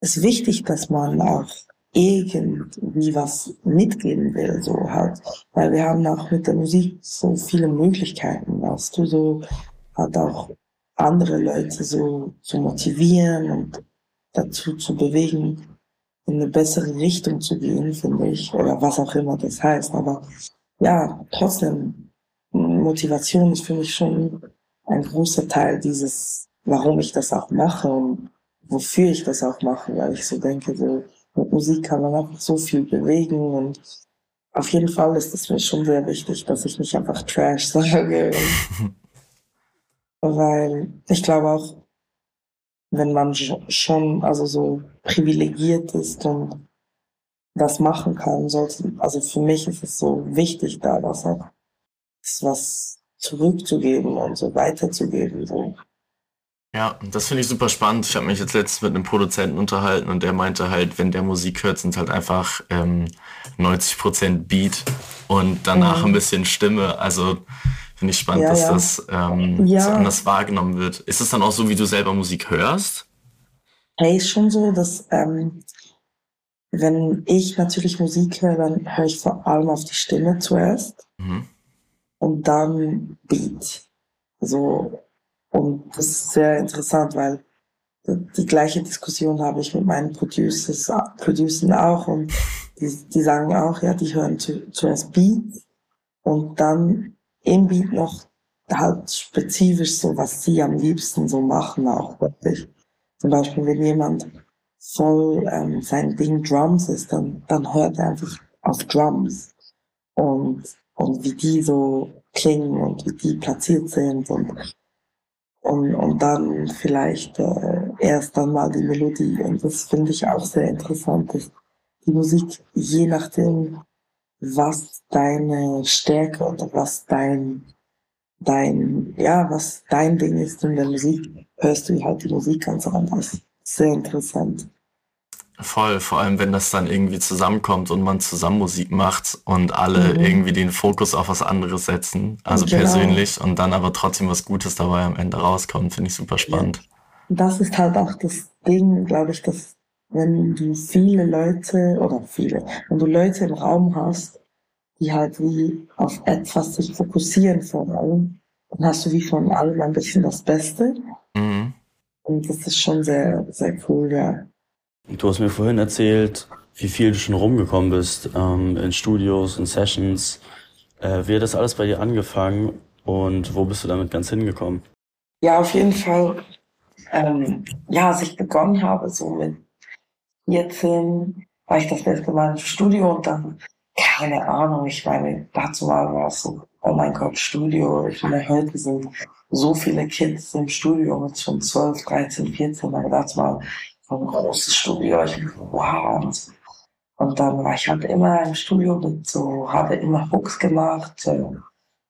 es ist wichtig, dass man auch irgendwie was mitgeben will, so halt. Weil wir haben auch mit der Musik so viele Möglichkeiten, weißt du, so halt auch andere Leute so zu motivieren und dazu zu bewegen, in eine bessere Richtung zu gehen, finde ich, oder was auch immer das heißt. Aber ja, trotzdem, Motivation ist für mich schon ein großer Teil dieses, warum ich das auch mache und wofür ich das auch mache, weil ich so denke, so mit Musik kann man einfach so viel bewegen und auf jeden Fall ist es mir schon sehr wichtig, dass ich nicht einfach Trash sage. weil ich glaube auch, wenn man schon also so privilegiert ist und das machen kann, sollte, also für mich ist es so wichtig, da was was zurückzugeben und so weiterzugeben. So. Ja, das finde ich super spannend. Ich habe mich jetzt letztens mit einem Produzenten unterhalten und der meinte halt, wenn der Musik hört, sind halt einfach ähm, 90% Beat und danach mhm. ein bisschen Stimme. Also Finde ich spannend, ja, dass ja. das ähm, ja. so anders wahrgenommen wird. Ist es dann auch so, wie du selber Musik hörst? Hey, ist schon so, dass ähm, wenn ich natürlich Musik höre, dann höre ich vor allem auf die Stimme zuerst mhm. und dann Beat. So, und das ist sehr interessant, weil die gleiche Diskussion habe ich mit meinen Producers, Producern auch und die, die sagen auch, ja, die hören zu, zuerst Beat und dann im Beat noch halt spezifisch so, was sie am liebsten so machen auch wirklich. Zum Beispiel, wenn jemand voll ähm, sein Ding Drums ist, dann, dann hört er einfach auf Drums und, und wie die so klingen und wie die platziert sind und, und, und dann vielleicht äh, erst dann mal die Melodie. Und das finde ich auch sehr interessant, dass die Musik je nachdem, was deine Stärke oder was dein, dein, ja, was dein Ding ist in der Musik, hörst du halt die Musik ganz anders. Sehr interessant. Voll, vor allem wenn das dann irgendwie zusammenkommt und man zusammen Musik macht und alle mhm. irgendwie den Fokus auf was anderes setzen, also genau. persönlich und dann aber trotzdem was Gutes dabei am Ende rauskommt, finde ich super spannend. Das ist halt auch das Ding, glaube ich, dass wenn du viele Leute oder viele, wenn du Leute im Raum hast, die halt wie auf etwas sich fokussieren vor allem, dann hast du wie von allem ein bisschen das Beste. Mhm. Und das ist schon sehr, sehr cool, ja. Du hast mir vorhin erzählt, wie viel du schon rumgekommen bist ähm, in Studios, in Sessions. Äh, wie hat das alles bei dir angefangen und wo bist du damit ganz hingekommen? Ja, auf jeden Fall. Ähm, ja, als ich begonnen habe, so mit 14, war ich das letzte Mal im Studio und dann, keine Ahnung, ich meine, dazu war es so, oh mein Gott, Studio. Ich meine, heute sind so viele Kids im Studio mit schon 12, 13, 14, aber dazu mal ein großes Studio. Ich, wow. Und, und dann war ich halt immer im Studio und so, habe immer Hooks gemacht äh,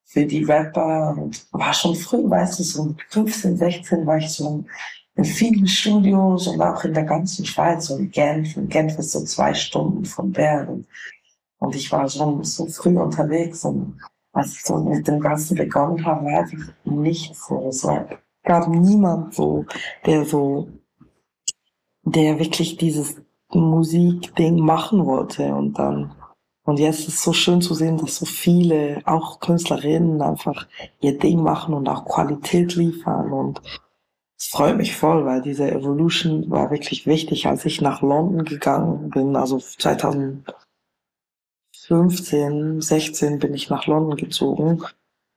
für die Rapper und war schon früh, weißt du, so 15, 16 war ich so in vielen Studios und auch in der ganzen Schweiz, in Genf. In Genf ist so zwei Stunden von Bern. Und, und ich war schon so früh unterwegs und als ich so mit dem Ganzen begonnen habe, war einfach nichts so. Es gab niemand so, der so, der wirklich dieses Musikding machen wollte und dann und jetzt ist es so schön zu sehen, dass so viele, auch Künstlerinnen, einfach ihr Ding machen und auch Qualität liefern. Und es freut mich voll, weil diese Evolution war wirklich wichtig, als ich nach London gegangen bin, also 2015, 16 bin ich nach London gezogen.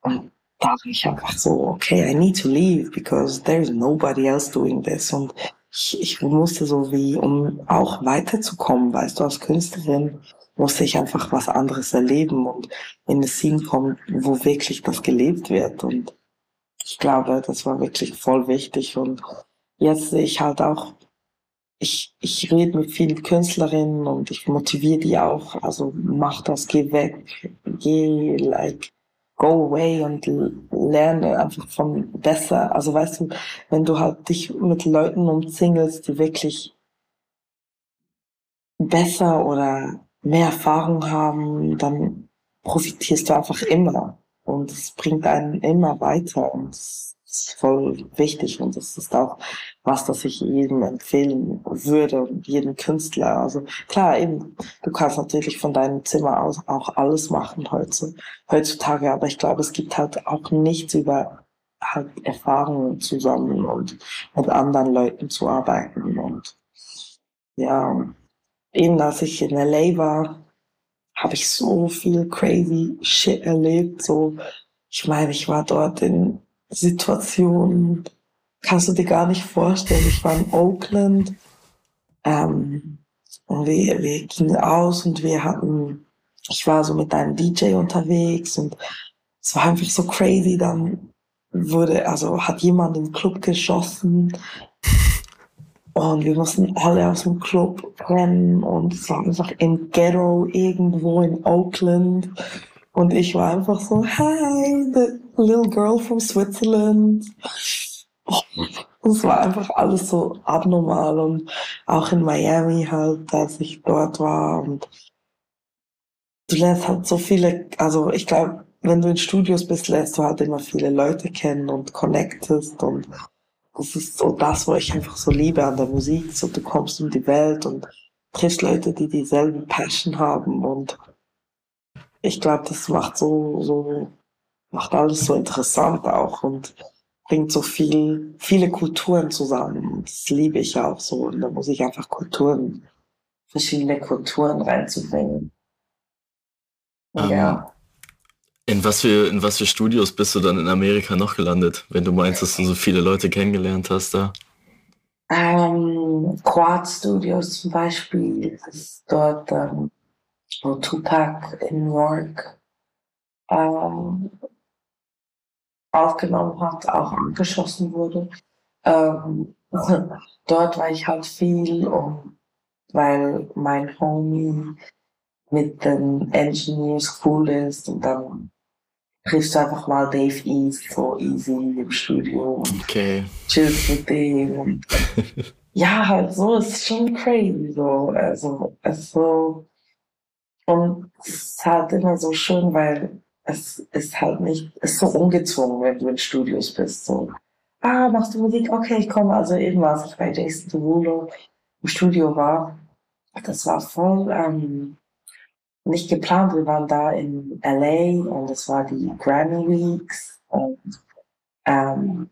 Und da war ich einfach so, okay, I need to leave because there is nobody else doing this. Und ich, ich musste so wie, um auch weiterzukommen, weißt du, als Künstlerin, musste ich einfach was anderes erleben und in eine Scene kommen, wo wirklich das gelebt wird. Und ich glaube, das war wirklich voll wichtig. Und jetzt sehe ich halt auch, ich, ich rede mit vielen Künstlerinnen und ich motiviere die auch. Also mach das, geh weg, geh, like, go away und lerne einfach von besser. Also weißt du, wenn du halt dich mit Leuten umzingelst, die wirklich besser oder mehr Erfahrung haben, dann profitierst du einfach immer. Und es bringt einen immer weiter. Und ist voll wichtig. Und das ist auch was, das ich jedem empfehlen würde und jedem Künstler. Also klar, eben, du kannst natürlich von deinem Zimmer aus auch alles machen heutzutage. Aber ich glaube, es gibt halt auch nichts über halt Erfahrungen zusammen und mit anderen Leuten zu arbeiten. Und ja, eben als ich in LA war, habe ich so viel crazy Shit erlebt. So, ich meine, ich war dort in Situationen, kannst du dir gar nicht vorstellen. Ich war in Oakland ähm, und wir, wir gingen aus und wir hatten, ich war so mit einem DJ unterwegs und es war einfach so crazy. Dann wurde, also hat jemand im Club geschossen und wir mussten alle aus dem Club rennen und es war einfach im Ghetto irgendwo in Oakland. Und ich war einfach so, hi, little girl from Switzerland. Es war einfach alles so abnormal und auch in Miami halt, als ich dort war und du lernst halt so viele, also ich glaube, wenn du in Studios bist, lernst du halt immer viele Leute kennen und connectest und das ist so das, was ich einfach so liebe an der Musik. So, du kommst um die Welt und triffst Leute, die dieselben Passion haben und ich glaube, das macht so, so, macht alles so interessant auch und bringt so viel, viele Kulturen zusammen. Und das liebe ich auch so. Und da muss ich einfach Kulturen, verschiedene Kulturen reinzubringen. Um, ja. In was, für, in was für Studios bist du dann in Amerika noch gelandet, wenn du meinst, dass du so viele Leute kennengelernt hast da? Ähm, Quad Studios zum Beispiel ist dort, ähm, Tupac in New York ähm, aufgenommen hat, auch angeschossen wurde. Ähm, dort war ich halt viel, um, weil mein Homie mit den Engineers cool ist und dann triffst du einfach mal Dave East so easy im Studio okay. chillst mit dem ja, halt so, ist schon crazy so, also, es so und es ist halt immer so schön, weil es ist halt nicht, es ist so ungezwungen, wenn du in Studios bist, so, ah, machst du Musik? Okay, ich komme, also eben, als ich bei Jason Derulo im Studio war, das war voll, ähm, nicht geplant. Wir waren da in LA und es war die Grammy Weeks und ähm,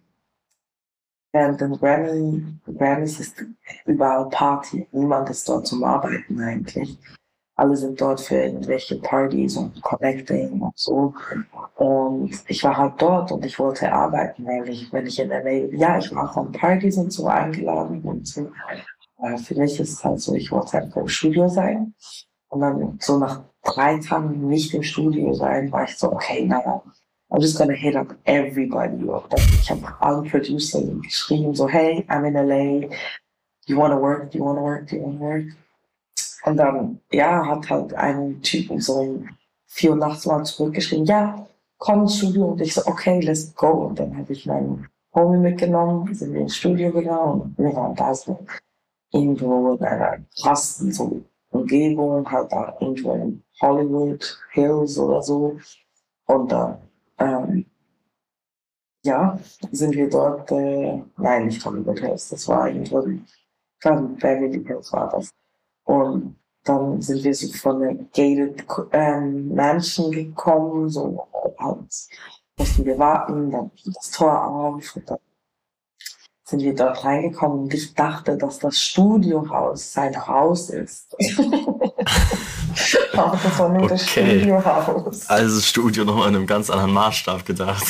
während den Grammy, Grammys ist überall Party. Niemand ist dort zum Arbeiten eigentlich. Alle sind dort für irgendwelche Partys und Connecting und so. Und ich war halt dort und ich wollte arbeiten, weil ich, wenn ich in LA, ja, ich war an Partys und so eingeladen und so. Aber für mich ist es halt so, ich wollte einfach im Studio sein. Und dann so nach drei Tagen nicht im Studio sein, war ich so, okay, naja, I'm just gonna hit up everybody. Ich habe allen Producern geschrieben, so, hey, I'm in LA. You wanna work? Do you wanna work? Do you wanna work? Und dann, ja, hat halt ein Typen so um vier Uhr nachts mal zurückgeschrieben, ja, komm ins Studio. Und ich so, okay, let's go. Und dann habe ich meinen Homie mitgenommen, sind wir ins Studio gegangen und wir waren da so irgendwo in einer krassen so Umgebung, halt da irgendwo in Hollywood Hills oder so. Und dann, ähm, ja, sind wir dort, äh, nein, nicht Hollywood Hills, das war irgendwo, ich glaube, Beverly Hills war das. Und dann sind wir so von der gated ähm, Mansion gekommen, so halt mussten wir warten, dann ging das Tor auf und dann sind wir dort reingekommen und ich dachte, dass das Studiohaus sein Haus ist. Aber das war nur okay. das Studiohaus. Also Studio nochmal in einem ganz anderen Maßstab gedacht.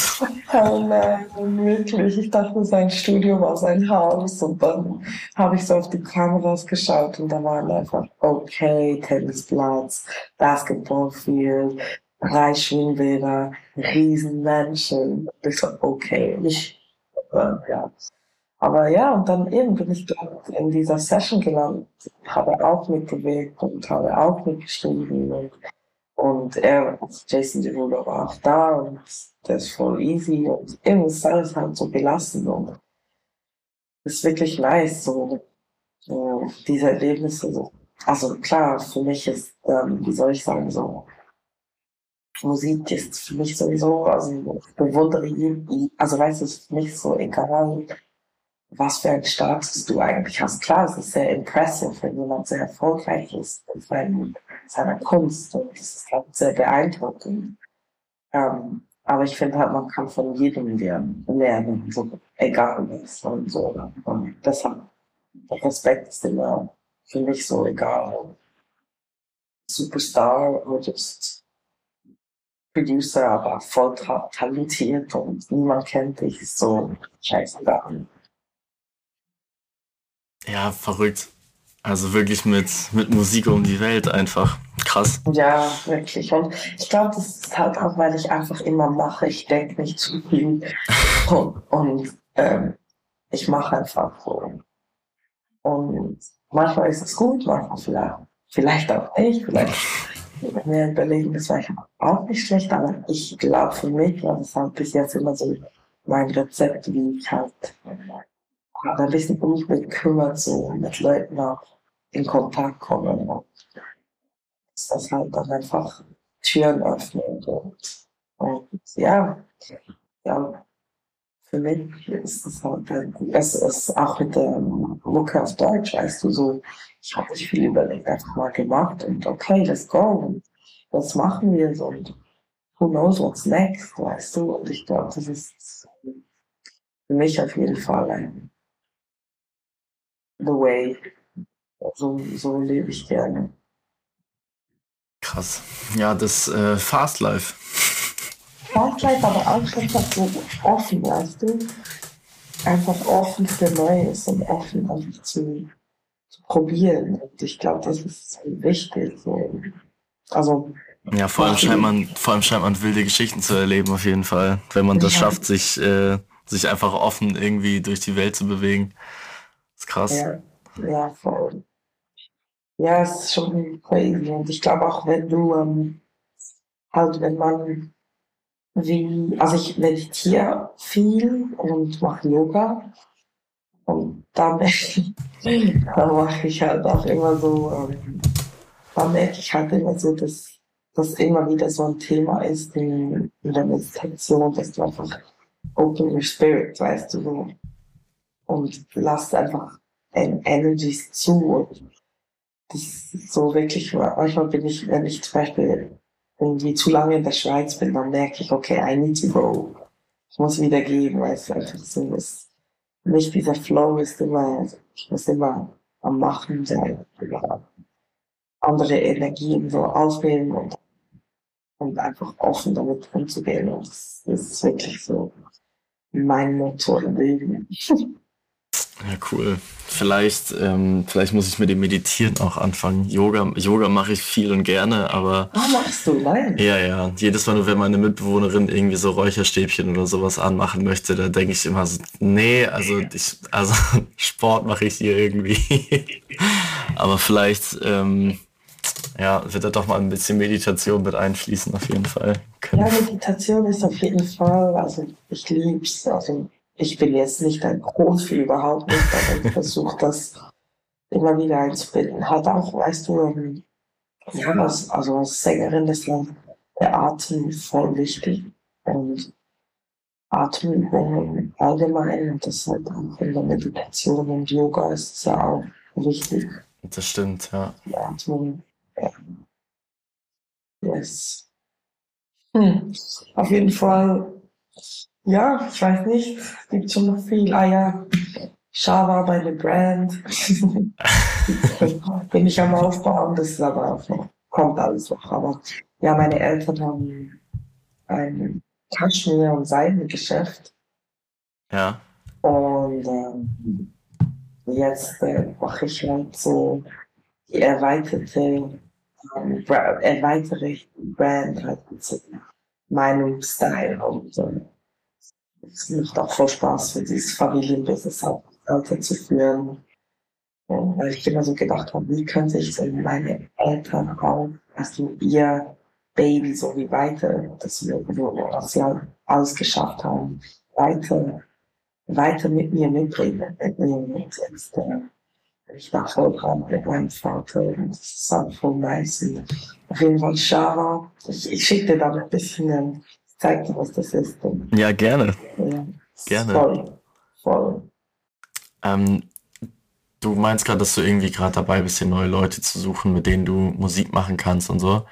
Oh nein, wirklich. Ich dachte, sein Studio war sein Haus. Und dann habe ich so auf die Kameras geschaut und da waren einfach, okay, Tennisplatz, Basketballfield, drei Schwimmbäder, Riesenmenschen. Und ich so, okay, ich, äh, ja. Aber ja, und dann eben bin ich in dieser Session gelandet, habe auch mitgewirkt und habe auch mitgeschrieben und, und er, Jason Derulo war auch da und das ist voll easy und eben ist alles halt so gelassen und ist wirklich nice, so, so diese Erlebnisse so. Also klar, für mich ist, ähm, wie soll ich sagen, so Musik ist für mich sowieso, also ich bewundere ihn, also weiß es für mich so egal, was für ein Status du eigentlich hast. Klar, es ist sehr impressive, wenn jemand sehr erfolgreich ist in seiner Kunst und das ist halt sehr beeindruckend. Ähm, aber ich finde halt, man kann von jedem lernen, so egal was und so. Und deshalb, der Respekt ist immer für mich so egal. Superstar oder just Producer, aber voll talentiert und niemand kennt dich, so scheißegal. Ja, verrückt. Also wirklich mit, mit Musik um die Welt einfach. Krass. Ja, wirklich. Und ich glaube, das ist halt auch, weil ich einfach immer mache. Ich denke nicht zu viel. Und, und ähm, ich mache einfach so. Und manchmal ist es gut, manchmal vielleicht, vielleicht auch nicht. Vielleicht mir überlegen, das war auch nicht schlecht, aber ich glaube für mich war das halt bis jetzt immer so mein Rezept, wie ich halt ein bisschen um mich gekümmert, so mit Leuten auch in Kontakt kommen und das halt dann einfach Türen öffnet und, und ja, ja, für mich ist es halt, es ist auch mit der Mucke auf Deutsch, weißt du, so, ich habe mich viel überlegt, einfach mal gemacht und okay, let's go. Und was machen wir so und who knows what's next, weißt du, und ich glaube, das ist für mich auf jeden Fall ein the way. So, so lebe ich gerne. Krass. Ja, das äh, Fast Life. Fast Life, aber auch einfach so offen, weißt du? Einfach offen für Neues und offen einfach zu, zu probieren. Und ich glaube, das ist wichtig. So. Also ja, vor allem scheint man, vor allem scheint man wilde Geschichten zu erleben, auf jeden Fall. Wenn man das ja. schafft, sich, äh, sich einfach offen irgendwie durch die Welt zu bewegen. Das ist krass. Ja, ja, voll. Ja, es ist schon crazy. Und ich glaube auch, wenn du ähm, halt, wenn man wie, also ich meditiere viel und mache Yoga. Und da merke ich, mache ich halt auch immer so, ähm, da merke ich halt immer so, dass das immer wieder so ein Thema ist in, in der Meditation, dass du einfach open your spirit, weißt du, so und lasst einfach Energies zu. Und das ist so wirklich, manchmal bin ich, wenn ich zum Beispiel irgendwie zu lange in der Schweiz bin, dann merke ich, okay, I need to go. Ich muss wieder gehen, weil es einfach so ist. nicht dieser Flow ist immer, ich muss immer am Machen sein, andere Energien so auswählen und, und einfach offen damit umzugehen. Und das ist wirklich so mein Motor im Leben. Ja, cool. Vielleicht, ähm, vielleicht muss ich mit dem Meditieren auch anfangen. Yoga, Yoga mache ich viel und gerne, aber. Ah, machst du, nein. Ja, ja. Jedes Mal, wenn meine Mitbewohnerin irgendwie so Räucherstäbchen oder sowas anmachen möchte, da denke ich immer so, nee, also ich, also Sport mache ich hier irgendwie. aber vielleicht, ähm, ja, wird da doch mal ein bisschen Meditation mit einfließen, auf jeden Fall. Ja, Meditation ist auf jeden Fall, also ich lieb's, also ich bin jetzt nicht ein Profi, überhaupt nicht, aber ich versuche das immer wieder einzubinden. Halt auch, weißt du, ähm, ja, als, also als Sängerin ist der Atem voll wichtig und Atemübungen allgemein und das halt auch in der Meditation und Yoga ist es ja auch wichtig. Das stimmt, ja. Die Atmung. Ja. Yes. Hm. Auf jeden Fall ja, ich weiß nicht. Es gibt schon noch viel. Ah ja, Shava bei der Brand. Bin ich am Aufbauen, das ist aber auch noch, kommt alles noch. Aber ja, meine Eltern haben ein Kaschmir- und Seidengeschäft. Ja. Und ähm, jetzt äh, mache ich halt so die erweiterte, ähm, erweitere Brand halt mit meinem Style und äh, es macht auch voll Spaß, für dieses Familienbusiness weiterzuführen. Weil ich immer so gedacht habe, wie könnte ich so meine Eltern auch, also ihr Baby so wie weiter, dass wir, sie halt alles geschafft haben, weiter, weiter mit mir mitbringen. Und jetzt, ich war voll dran mit meinem Vater und das ist auch voll nice. Auf jeden Fall Shara. Ich, ich schicke dir da ein bisschen zeig dir, was das ist. Ja, gerne. Ja, gerne. Voll. Voll. Ähm, du meinst gerade, dass du irgendwie gerade dabei bist, hier neue Leute zu suchen, mit denen du Musik machen kannst und so.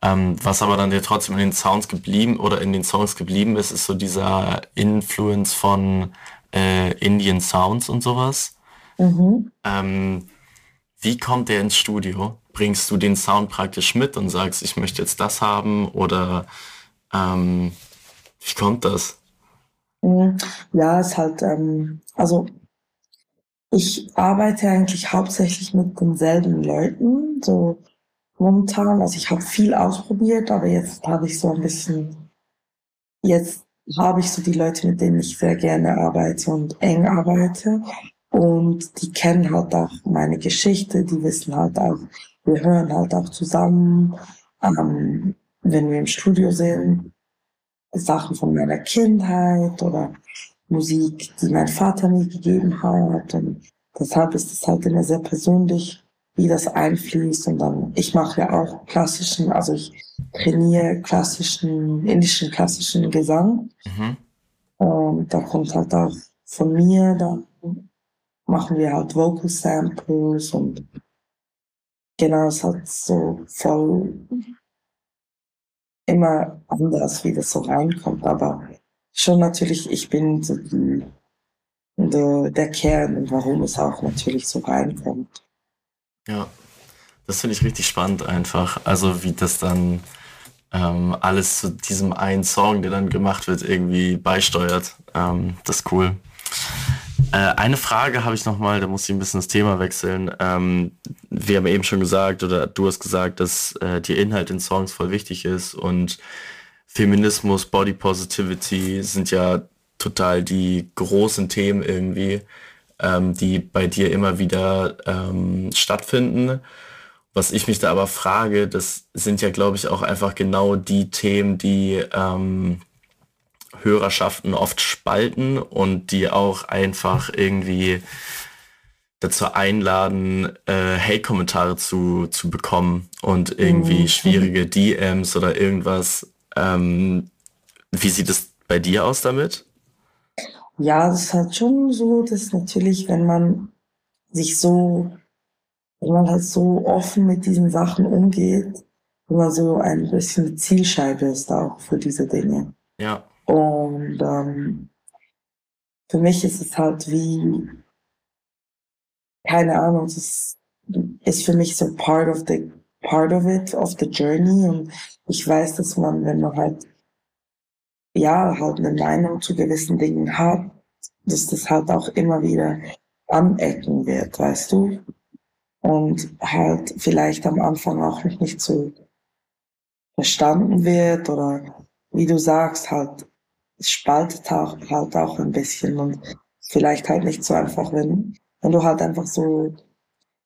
Ähm, was aber dann dir trotzdem in den Sounds geblieben oder in den Songs geblieben ist, ist so dieser Influence von äh, Indian Sounds und sowas. Mhm. Ähm, wie kommt der ins Studio? Bringst du den Sound praktisch mit und sagst, ich möchte jetzt das haben oder ähm, wie kommt das? Mhm. Ja, ist halt, ähm, also ich arbeite eigentlich hauptsächlich mit denselben Leuten, so momentan. Also ich habe viel ausprobiert, aber jetzt habe ich so ein bisschen, jetzt habe ich so die Leute, mit denen ich sehr gerne arbeite und eng arbeite. Und die kennen halt auch meine Geschichte, die wissen halt auch, wir hören halt auch zusammen. Ähm, wenn wir im Studio sind, Sachen von meiner Kindheit oder Musik, die mein Vater mir gegeben hat. Und deshalb ist es halt immer sehr persönlich, wie das einfließt. Und dann, ich mache ja auch klassischen, also ich trainiere klassischen, indischen klassischen Gesang. Mhm. Und da kommt halt auch von mir, da machen wir halt Vocal Samples und genau, es hat so voll immer anders, wie das so reinkommt, aber schon natürlich, ich bin so die, der, der Kern und warum es auch natürlich so reinkommt. Ja, das finde ich richtig spannend einfach. Also wie das dann ähm, alles zu diesem einen Song, der dann gemacht wird, irgendwie beisteuert. Ähm, das ist cool. Äh, eine Frage habe ich nochmal, da muss ich ein bisschen das Thema wechseln. Ähm, wir haben eben schon gesagt, oder du hast gesagt, dass äh, dir Inhalt in Songs voll wichtig ist und Feminismus, Body Positivity sind ja total die großen Themen irgendwie, ähm, die bei dir immer wieder ähm, stattfinden. Was ich mich da aber frage, das sind ja, glaube ich, auch einfach genau die Themen, die ähm, Hörerschaften oft spalten und die auch einfach irgendwie dazu einladen, äh, Hate-Kommentare zu, zu bekommen und irgendwie mhm. schwierige DMs oder irgendwas. Ähm, wie sieht es bei dir aus damit? Ja, es ist halt schon so, dass natürlich, wenn man sich so, wenn man halt so offen mit diesen Sachen umgeht, immer so ein bisschen Zielscheibe ist auch für diese Dinge. Ja. Und ähm, für mich ist es halt wie, keine Ahnung, es ist für mich so part of the, part of it, of the journey. Und ich weiß, dass man, wenn man halt, ja, halt eine Meinung zu gewissen Dingen hat, dass das halt auch immer wieder anecken wird, weißt du? Und halt vielleicht am Anfang auch nicht so verstanden wird oder wie du sagst, halt spaltet auch, halt auch ein bisschen und vielleicht halt nicht so einfach, wenn, wenn du halt einfach so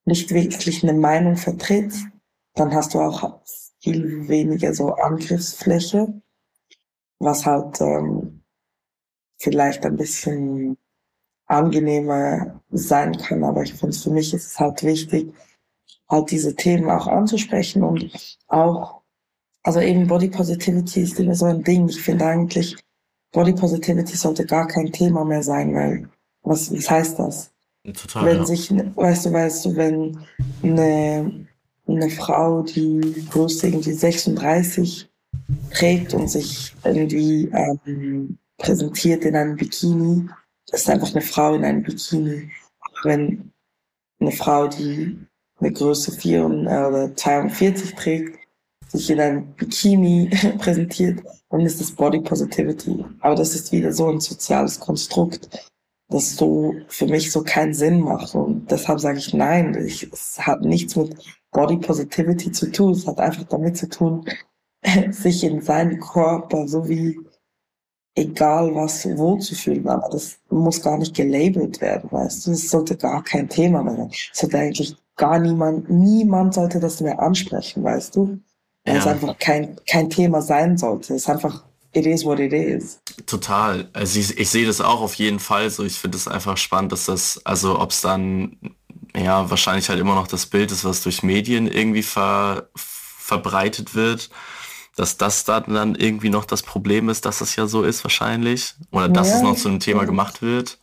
nicht wirklich eine Meinung vertrittst, dann hast du auch viel weniger so Angriffsfläche, was halt ähm, vielleicht ein bisschen angenehmer sein kann. Aber ich finde, für mich ist es halt wichtig, halt diese Themen auch anzusprechen und auch, also eben Body Positivity ist immer so ein Ding. Ich finde eigentlich, Body Positivity sollte gar kein Thema mehr sein, weil was, was heißt das? Total, wenn ja. sich, weißt du, weißt du, wenn eine, eine Frau, die bloß irgendwie 36 trägt und sich irgendwie ähm, präsentiert in einem Bikini, das ist einfach eine Frau in einem Bikini. Wenn eine Frau, die eine Größe 4 oder 42 trägt, sich in einem Bikini präsentiert, dann ist das Body Positivity. Aber das ist wieder so ein soziales Konstrukt, das so für mich so keinen Sinn macht. Und deshalb sage ich nein, ich, es hat nichts mit Body Positivity zu tun. Es hat einfach damit zu tun, sich in seinen Körper so wie egal was wohlzufühlen. Aber das muss gar nicht gelabelt werden, weißt du. Das sollte gar kein Thema mehr sein. Es sollte eigentlich gar niemand, niemand sollte das mehr ansprechen, weißt du weil ja. es einfach kein, kein Thema sein sollte. Es ist einfach, it is what it is. Total. Also ich, ich sehe das auch auf jeden Fall so. Ich finde es einfach spannend, dass das, also ob es dann, ja, wahrscheinlich halt immer noch das Bild ist, was durch Medien irgendwie ver, verbreitet wird dass das dann irgendwie noch das Problem ist, dass das ja so ist wahrscheinlich. Oder dass ja, es noch zu einem Thema gemacht wird.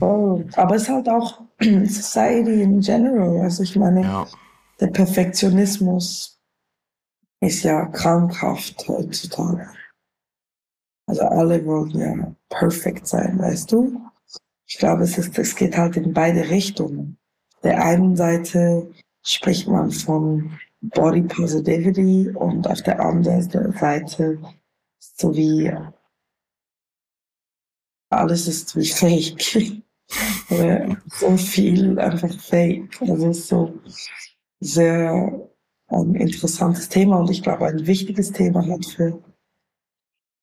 Oh, aber es ist halt auch Society in general. Also ich meine, ja. der Perfektionismus ist ja krankhaft heutzutage. Also alle wollen ja perfekt sein, weißt du? Ich glaube, es, ist, es geht halt in beide Richtungen. Der einen Seite spricht man von Body Positivity und auf der anderen Seite so wie alles ist wie Fake. so viel einfach Fake. Also so sehr ein interessantes Thema und ich glaube ein wichtiges Thema hat für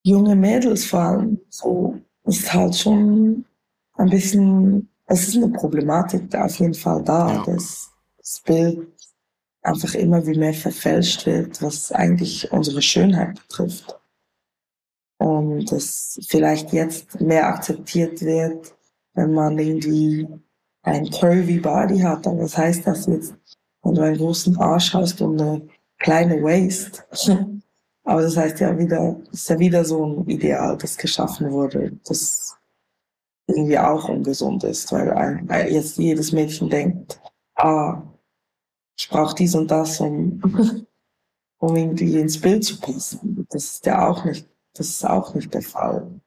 junge Mädels vor allem. So ist halt schon ein bisschen, es ist eine Problematik da auf jeden Fall da, ja. dass das Bild einfach immer wie mehr verfälscht wird, was eigentlich unsere Schönheit betrifft. Und es vielleicht jetzt mehr akzeptiert wird, wenn man irgendwie ein curvy Body hat. Aber was heißt das jetzt wenn du einen großen Arsch hast und eine kleine Waist. Aber das heißt ja wieder, ist ja wieder so ein Ideal, das geschaffen wurde, das irgendwie auch ungesund ist, weil ein, jetzt jedes Mädchen denkt, ah, ich brauche dies und das, um, um irgendwie ins Bild zu passen. Das ist ja auch nicht, das ist auch nicht der Fall.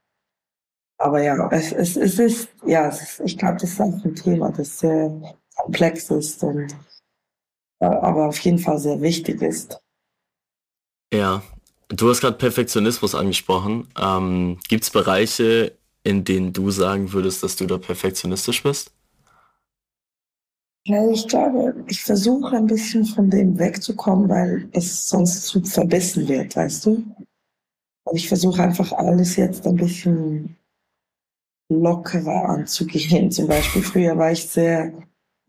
Aber ja, es, es, es ist, ja, es ist, ich glaube, das ist auch ein Thema, das sehr komplex ist und aber auf jeden Fall sehr wichtig ist. Ja, du hast gerade Perfektionismus angesprochen. Ähm, Gibt es Bereiche, in denen du sagen würdest, dass du da perfektionistisch bist? Ja, ich glaube, ich versuche ein bisschen von dem wegzukommen, weil es sonst zu verbissen wird, weißt du? Und ich versuche einfach alles jetzt ein bisschen lockerer anzugehen. Zum Beispiel früher war ich sehr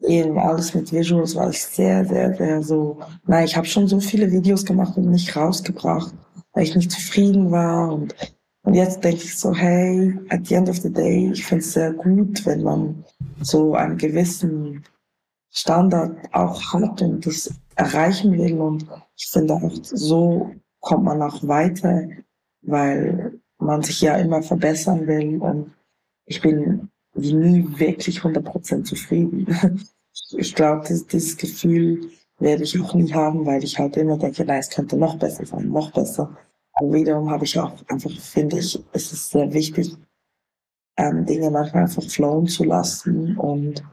eben alles mit Visuals war ich sehr, sehr, sehr so, nein, ich habe schon so viele Videos gemacht und nicht rausgebracht, weil ich nicht zufrieden war und, und jetzt denke ich so, hey, at the end of the day, ich finde es sehr gut, wenn man so einen gewissen Standard auch hat und das erreichen will und ich finde auch so kommt man auch weiter, weil man sich ja immer verbessern will und ich bin nie wirklich 100% zufrieden. Ich glaube, das, dieses Gefühl werde ich auch nie haben, weil ich halt immer denke, nein, es könnte noch besser sein, noch besser. Aber wiederum habe ich auch einfach, finde ich, es ist sehr wichtig, ähm, Dinge manchmal einfach flowen zu lassen und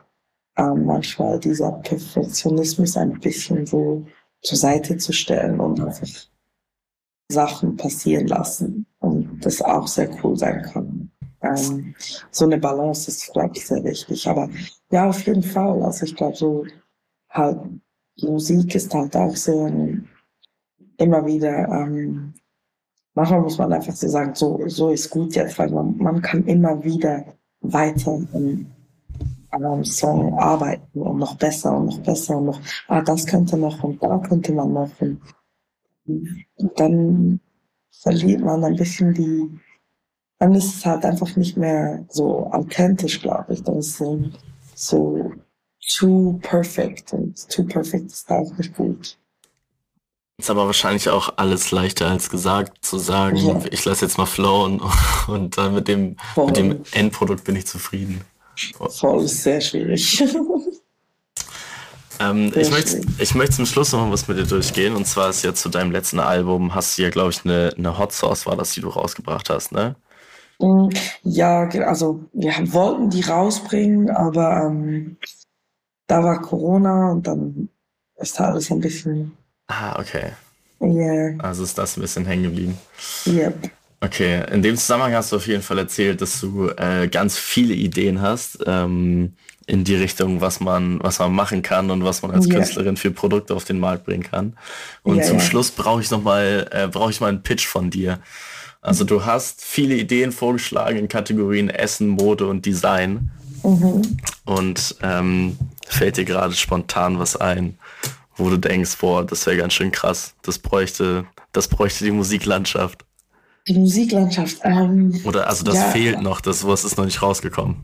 ähm, manchmal dieser Perfektionismus ein bisschen so zur Seite zu stellen und einfach Sachen passieren lassen und das auch sehr cool sein kann. Ähm, so eine Balance ist, glaube ich, sehr wichtig. Aber ja, auf jeden Fall. Also ich glaube, so halt Musik ist halt auch ein, immer wieder, ähm, manchmal muss man einfach so sagen, so, so ist gut jetzt, weil man, man kann immer wieder weiter an einem Song arbeiten und noch besser und noch besser und noch, ah, das könnte noch und da könnte man noch. Und, und dann verliert man ein bisschen die, dann ist es halt einfach nicht mehr so authentisch, glaube ich. Dann ist es so too perfect und too perfect ist auch nicht gut. Ist aber wahrscheinlich auch alles leichter als gesagt, zu sagen, ja. ich lasse jetzt mal flowen und dann mit dem, mit dem Endprodukt bin ich zufrieden. Voll ist sehr schwierig. ähm, ich, möchte, ich möchte zum Schluss noch mal was mit dir durchgehen. Und zwar ist ja zu deinem letzten Album, hast du ja, glaube ich, eine, eine Hot Sauce, war das, die du rausgebracht hast, ne? Ja, also wir wollten die rausbringen, aber ähm, da war Corona und dann ist da alles ein bisschen. Ah, okay. Yeah. Also ist das ein bisschen hängen geblieben. Yep. Okay, in dem Zusammenhang hast du auf jeden Fall erzählt, dass du äh, ganz viele Ideen hast ähm, in die Richtung, was man, was man machen kann und was man als yeah. Künstlerin für Produkte auf den Markt bringen kann. Und yeah, zum. Schluss brauche ich noch mal, äh, brauche ich mal einen Pitch von dir. Also du hast viele Ideen vorgeschlagen in Kategorien Essen, Mode und Design. Mhm. Und ähm, fällt dir gerade spontan was ein, wo du denkst, boah, das wäre ganz schön krass. Das bräuchte, das bräuchte die Musiklandschaft. Die Musiklandschaft. Ähm, Oder also das ja, fehlt noch, das was ist noch nicht rausgekommen.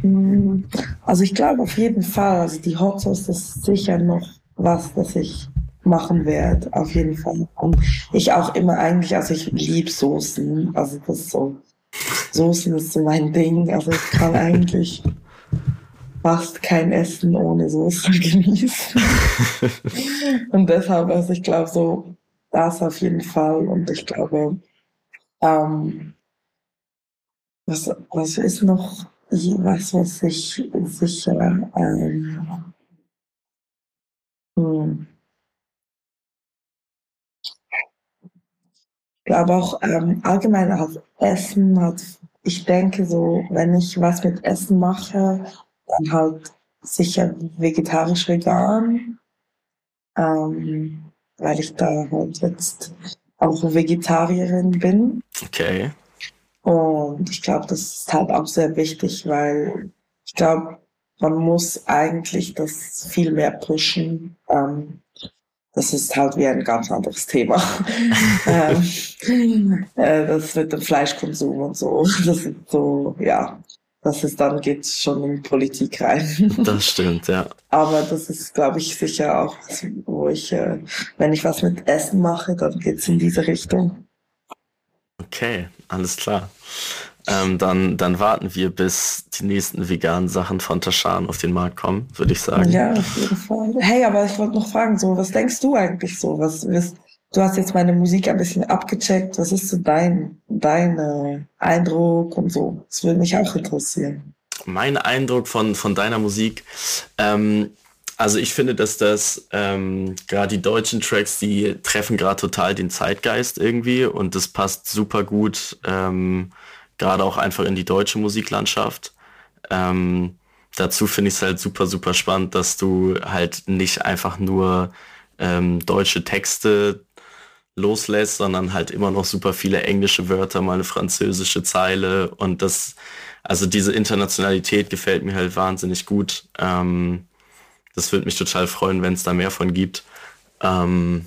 Mm, also ich glaube auf jeden Fall, also die Hot Sauce ist sicher noch was, das ich machen werde, auf jeden Fall. Und ich auch immer eigentlich, also ich liebe Soßen, also das ist so, Soßen ist so mein Ding, also ich kann eigentlich fast kein Essen ohne Soße genießen. und deshalb, also ich glaube so, das auf jeden Fall und ich glaube, ähm, was, was ist noch, was, was ich sicher, ähm, hm. Glaube auch ähm, allgemein als Essen hat, ich denke so, wenn ich was mit Essen mache, dann halt sicher vegetarisch vegan, ähm, weil ich da halt jetzt auch Vegetarierin bin. Okay. Und ich glaube, das ist halt auch sehr wichtig, weil ich glaube, man muss eigentlich das viel mehr pushen. Ähm, das ist halt wie ein ganz anderes Thema. ähm, äh, das mit dem Fleischkonsum und so. Das ist so, ja, das ist dann geht schon in Politik rein. Das stimmt, ja. Aber das ist, glaube ich, sicher auch, wo ich, äh, wenn ich was mit Essen mache, dann geht's in diese Richtung. Okay, alles klar. Ähm, dann, dann warten wir, bis die nächsten veganen Sachen von Taschan auf den Markt kommen, würde ich sagen. Ja, auf jeden Fall. Hey, aber ich wollte noch fragen, so, was denkst du eigentlich so? Was, was, du hast jetzt meine Musik ein bisschen abgecheckt. Was ist so dein, dein äh, Eindruck und so? Das würde mich auch interessieren. Mein Eindruck von, von deiner Musik, ähm, also ich finde, dass das ähm, gerade die deutschen Tracks, die treffen gerade total den Zeitgeist irgendwie und das passt super gut, ähm, gerade auch einfach in die deutsche Musiklandschaft. Ähm, dazu finde ich es halt super, super spannend, dass du halt nicht einfach nur ähm, deutsche Texte loslässt, sondern halt immer noch super viele englische Wörter, mal eine französische Zeile und das, also diese Internationalität gefällt mir halt wahnsinnig gut. Ähm, das würde mich total freuen, wenn es da mehr von gibt. Ähm,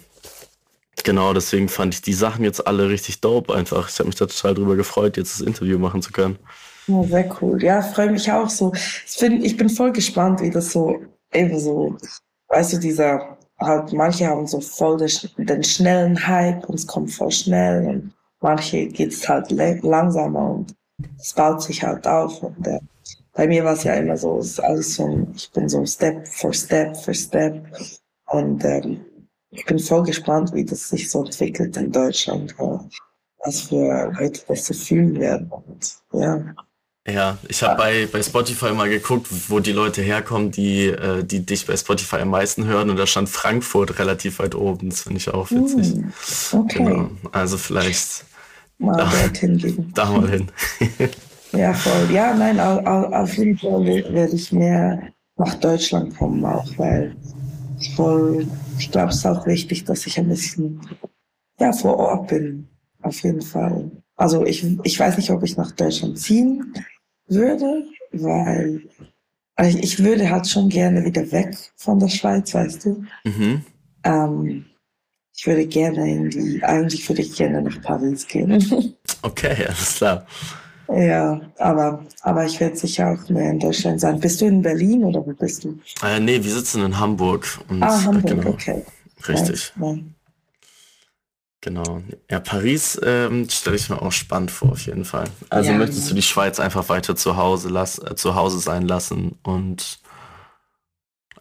genau, deswegen fand ich die Sachen jetzt alle richtig dope einfach. Ich habe mich da total drüber gefreut, jetzt das Interview machen zu können. Ja, sehr cool. Ja, freue mich auch so. Ich bin, ich bin voll gespannt, wie das so eben so, weißt du, dieser halt manche haben so voll den, schnellen Hype und es kommt voll schnell und manche geht's halt langsamer und es baut sich halt auf und äh, bei mir war es ja immer so, es ist alles so, ich bin so Step for Step for Step und ähm, ich bin voll gespannt, wie das sich so entwickelt in Deutschland, äh, was für Leute das so fühlen werden und ja. Ja, ich habe bei, bei Spotify mal geguckt, wo die Leute herkommen, die, äh, die dich bei Spotify am meisten hören und da stand Frankfurt relativ weit oben. Das finde ich auch witzig. Hm, okay. Genau. Also vielleicht mal da. Da mal hin. ja, voll. Ja, nein, auf jeden Fall werde ich mehr nach Deutschland kommen, auch weil ich voll, ich glaube, es ist auch wichtig, dass ich ein bisschen ja, vor Ort bin. Auf jeden Fall. Also ich, ich weiß nicht, ob ich nach Deutschland ziehen würde, weil also ich würde halt schon gerne wieder weg von der Schweiz, weißt du. Mhm. Ähm, ich würde gerne irgendwie, eigentlich würde ich gerne nach Paris gehen. Okay, alles klar. Ja, aber, aber ich werde sicher auch mehr in Deutschland sein. Bist du in Berlin oder wo bist du? Äh, nee, wir sitzen in Hamburg. Und, ah, Hamburg, äh, genau, okay. Richtig. Ja, ja. Genau. Ja, Paris ähm, stelle ich mir auch spannend vor, auf jeden Fall. Also ja, möchtest du die Schweiz einfach weiter zu Hause, lass, äh, zu Hause sein lassen und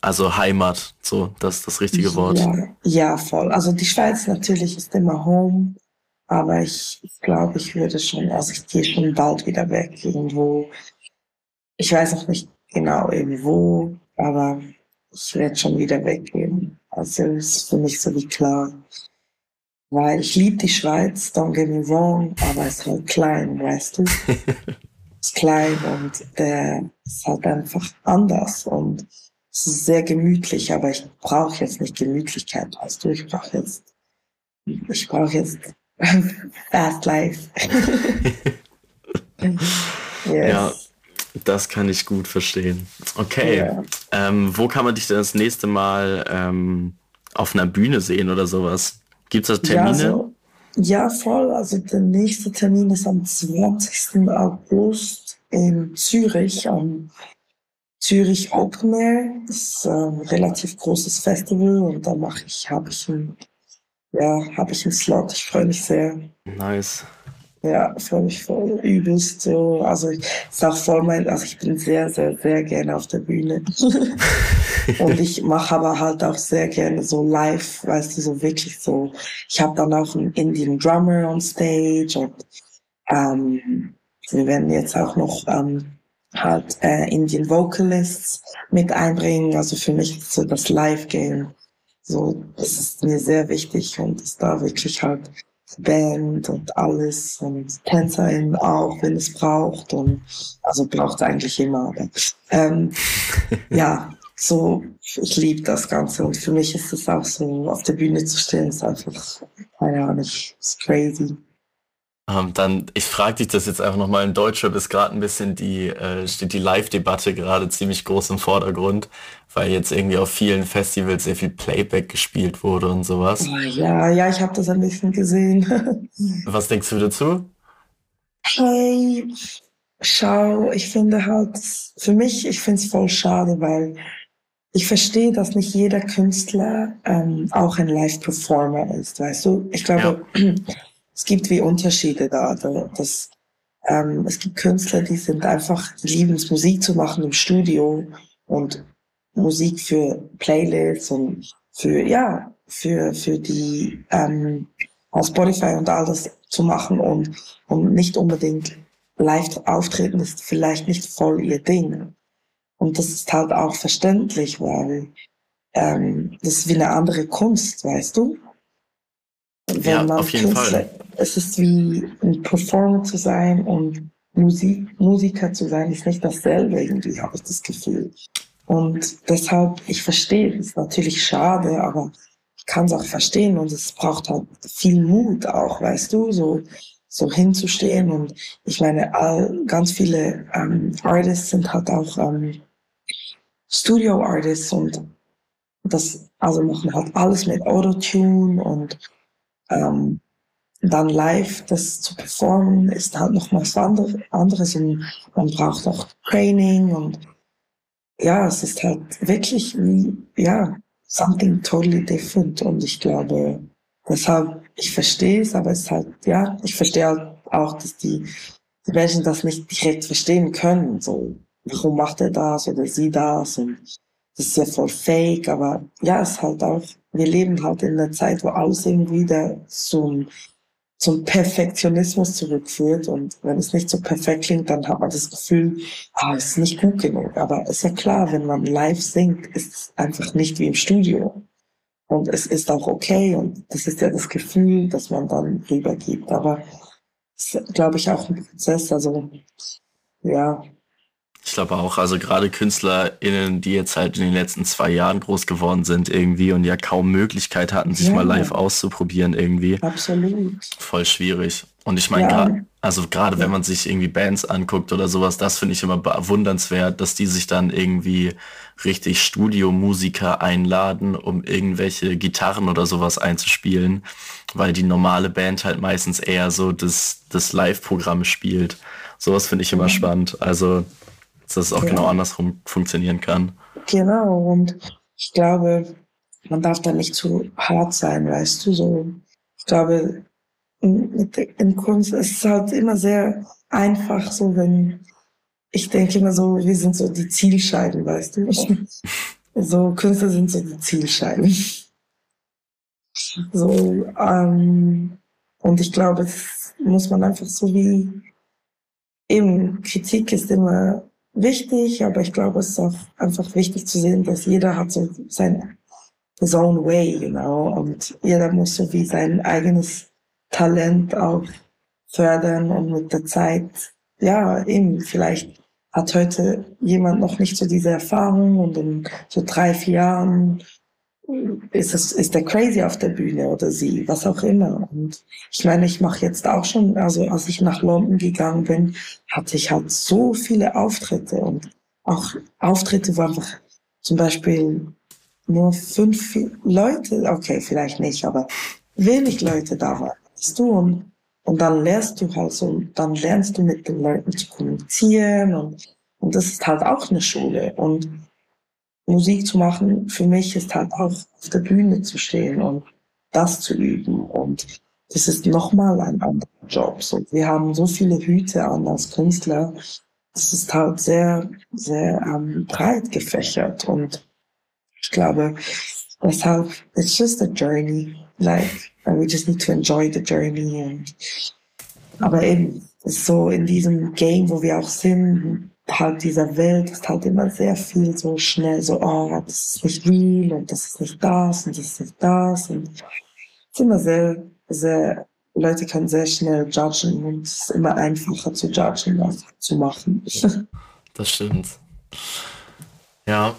also Heimat, so, das ist das richtige Wort. Ja, ja, voll. Also die Schweiz natürlich ist immer Home, aber ich, ich glaube, ich würde schon, also ich gehe schon bald wieder weg, irgendwo. Ich weiß noch nicht genau irgendwo, aber ich werde schon wieder weggehen. Also ist für mich so wie klar. Weil ich liebe die Schweiz, don't get me wrong, aber es ist halt klein, weißt du? es ist klein und der ist halt einfach anders und es ist sehr gemütlich, aber ich brauche jetzt nicht Gemütlichkeit, weißt du? Ich brauche jetzt, ich brauche jetzt Fast Life. yes. Ja, das kann ich gut verstehen. Okay, ja. ähm, wo kann man dich denn das nächste Mal ähm, auf einer Bühne sehen oder sowas? Gibt es da Termine? Ja, so, ja, voll. Also der nächste Termin ist am 20. August in Zürich, am Zürich Open Air. Das ist ein relativ großes Festival und da mache ich, habe ich ein, ja, habe ich einen Slot. Ich freue mich sehr. Nice. Ja, freue mich voll übelst so. Also ich sag voll mein, also ich bin sehr, sehr, sehr gerne auf der Bühne. und ich mache aber halt auch sehr gerne so live, weißt du, so wirklich so. Ich habe dann auch einen Indian Drummer on Stage und ähm, wir werden jetzt auch noch ähm, halt äh, Indian Vocalists mit einbringen. Also für mich ist so das Live-Game. So, das ist mir sehr wichtig und ist da wirklich halt Band und alles und TänzerInnen auch, wenn es braucht und also braucht es eigentlich immer. Aber, ähm, ja, so, ich liebe das Ganze und für mich ist es auch so, auf der Bühne zu stehen, ist einfach, keine Ahnung, ist crazy. Ähm, dann, ich frage dich das jetzt einfach nochmal in Deutsch, ist gerade ein bisschen die, äh, steht die Live-Debatte gerade ziemlich groß im Vordergrund, weil jetzt irgendwie auf vielen Festivals sehr viel Playback gespielt wurde und sowas. Ja, ja, ich habe das ein bisschen gesehen. Was denkst du dazu? Hey, schau, ich finde halt, für mich, ich finde es voll schade, weil ich verstehe, dass nicht jeder Künstler ähm, auch ein Live-Performer ist, weißt du? Ich glaube, ja. es gibt wie Unterschiede da. Das, ähm, es gibt Künstler, die sind einfach, lieben es, Musik zu machen im Studio und Musik für Playlists und für, ja, für, für die ähm, auf Spotify und all das zu machen und, und nicht unbedingt live auftreten ist vielleicht nicht voll ihr Ding. Und das ist halt auch verständlich, weil ähm, das ist wie eine andere Kunst, weißt du? Wenn ja, auf jeden Künstler, Fall es ist wie ein Performer zu sein und Musik, Musiker zu sein, ist nicht dasselbe irgendwie, habe ich das Gefühl. Und deshalb, ich verstehe, es ist natürlich schade, aber ich kann es auch verstehen und es braucht halt viel Mut auch, weißt du, so, so hinzustehen und ich meine, all, ganz viele ähm, Artists sind halt auch ähm, Studio Artists und das, also machen halt alles mit Autotune und ähm, dann live das zu performen ist halt noch was anderes und man braucht auch Training und ja, es ist halt wirklich wie, ja, something totally different und ich glaube, deshalb, ich verstehe es, aber es ist halt, ja, ich verstehe halt auch, dass die, die Menschen das nicht direkt verstehen können, so, warum macht er das oder sie das und das ist ja voll fake, aber ja, es ist halt auch, wir leben halt in einer Zeit, wo alles irgendwie da so ein zum Perfektionismus zurückführt. Und wenn es nicht so perfekt klingt, dann hat man das Gefühl, ah, es ist nicht gut genug. Aber ist ja klar, wenn man live singt, ist es einfach nicht wie im Studio. Und es ist auch okay. Und das ist ja das Gefühl, das man dann rübergibt. Aber es ist, glaube ich, auch ein Prozess. Also, ja, ich glaube auch, also gerade KünstlerInnen, die jetzt halt in den letzten zwei Jahren groß geworden sind irgendwie und ja kaum Möglichkeit hatten, sich ja. mal live auszuprobieren irgendwie. Absolut. Voll schwierig. Und ich meine, ja. also gerade ja. wenn man sich irgendwie Bands anguckt oder sowas, das finde ich immer bewundernswert, dass die sich dann irgendwie richtig Studiomusiker einladen, um irgendwelche Gitarren oder sowas einzuspielen, weil die normale Band halt meistens eher so das, das Live-Programm spielt. Sowas finde ich immer spannend. Also dass es auch ja. genau andersrum funktionieren kann. Genau, und ich glaube, man darf da nicht zu hart sein, weißt du, so. Ich glaube, in, in Kunst ist es halt immer sehr einfach, so wenn, ich denke immer so, wir sind so die Zielscheiben, weißt du. so, Künstler sind so die Zielscheiben. So, ähm, und ich glaube, das muss man einfach so wie, eben, Kritik ist immer wichtig, aber ich glaube, es ist auch einfach wichtig zu sehen, dass jeder hat so sein his own way, you know, und jeder muss so wie sein eigenes Talent auch fördern und mit der Zeit, ja, eben, vielleicht hat heute jemand noch nicht so diese Erfahrung und in so drei, vier Jahren ist es ist der crazy auf der Bühne oder sie, was auch immer. Und ich meine, ich mache jetzt auch schon, also als ich nach London gegangen bin, hatte ich halt so viele Auftritte. Und auch Auftritte, wo einfach zum Beispiel nur fünf Leute, okay, vielleicht nicht, aber wenig Leute da waren, du, und, und dann lernst du halt so, dann lernst du mit den Leuten zu kommunizieren. Und, und das ist halt auch eine Schule. Und Musik zu machen, für mich ist halt auch auf der Bühne zu stehen und das zu üben. Und das ist nochmal ein anderer Job. So, wir haben so viele Hüte an als Künstler. Das ist halt sehr, sehr ähm, breit gefächert. Und ich glaube, deshalb, it's just a journey. Like, we just need to enjoy the journey. Und, aber eben, so in diesem Game, wo wir auch sind, halt dieser Welt ist halt immer sehr viel so schnell so, oh, das ist nicht real und das ist nicht das und das ist nicht das und es ist immer sehr, sehr, Leute können sehr schnell judgen und es ist immer einfacher zu judgen als zu machen. Das stimmt. Ja.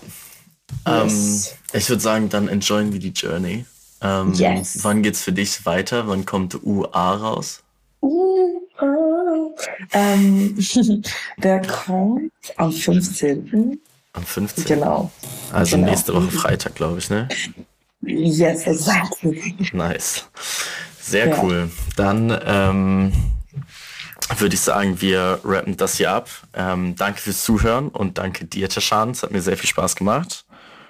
Ähm, yes. Ähm, ich würde sagen, dann enjoyen wir die Journey. Ähm, yes. Wann geht's für dich weiter? Wann kommt UA raus? Uh, ähm, der kommt am 15. Am 15. Genau. Also genau. nächste Woche Freitag, glaube ich, ne? Yes, exactly. Nice. Sehr ja. cool. Dann ähm, würde ich sagen, wir rappen das hier ab. Ähm, danke fürs Zuhören und danke dir, Tashan. Es hat mir sehr viel Spaß gemacht.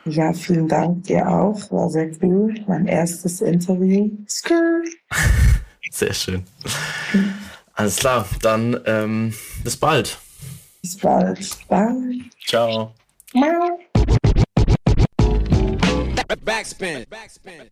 Ja, vielen Dank dir auch. War sehr cool. Mein erstes Interview. Sehr schön. Alles klar, dann ähm, bis bald. Bis bald. Bye. Ciao. Ciao. Backspin. Backspin.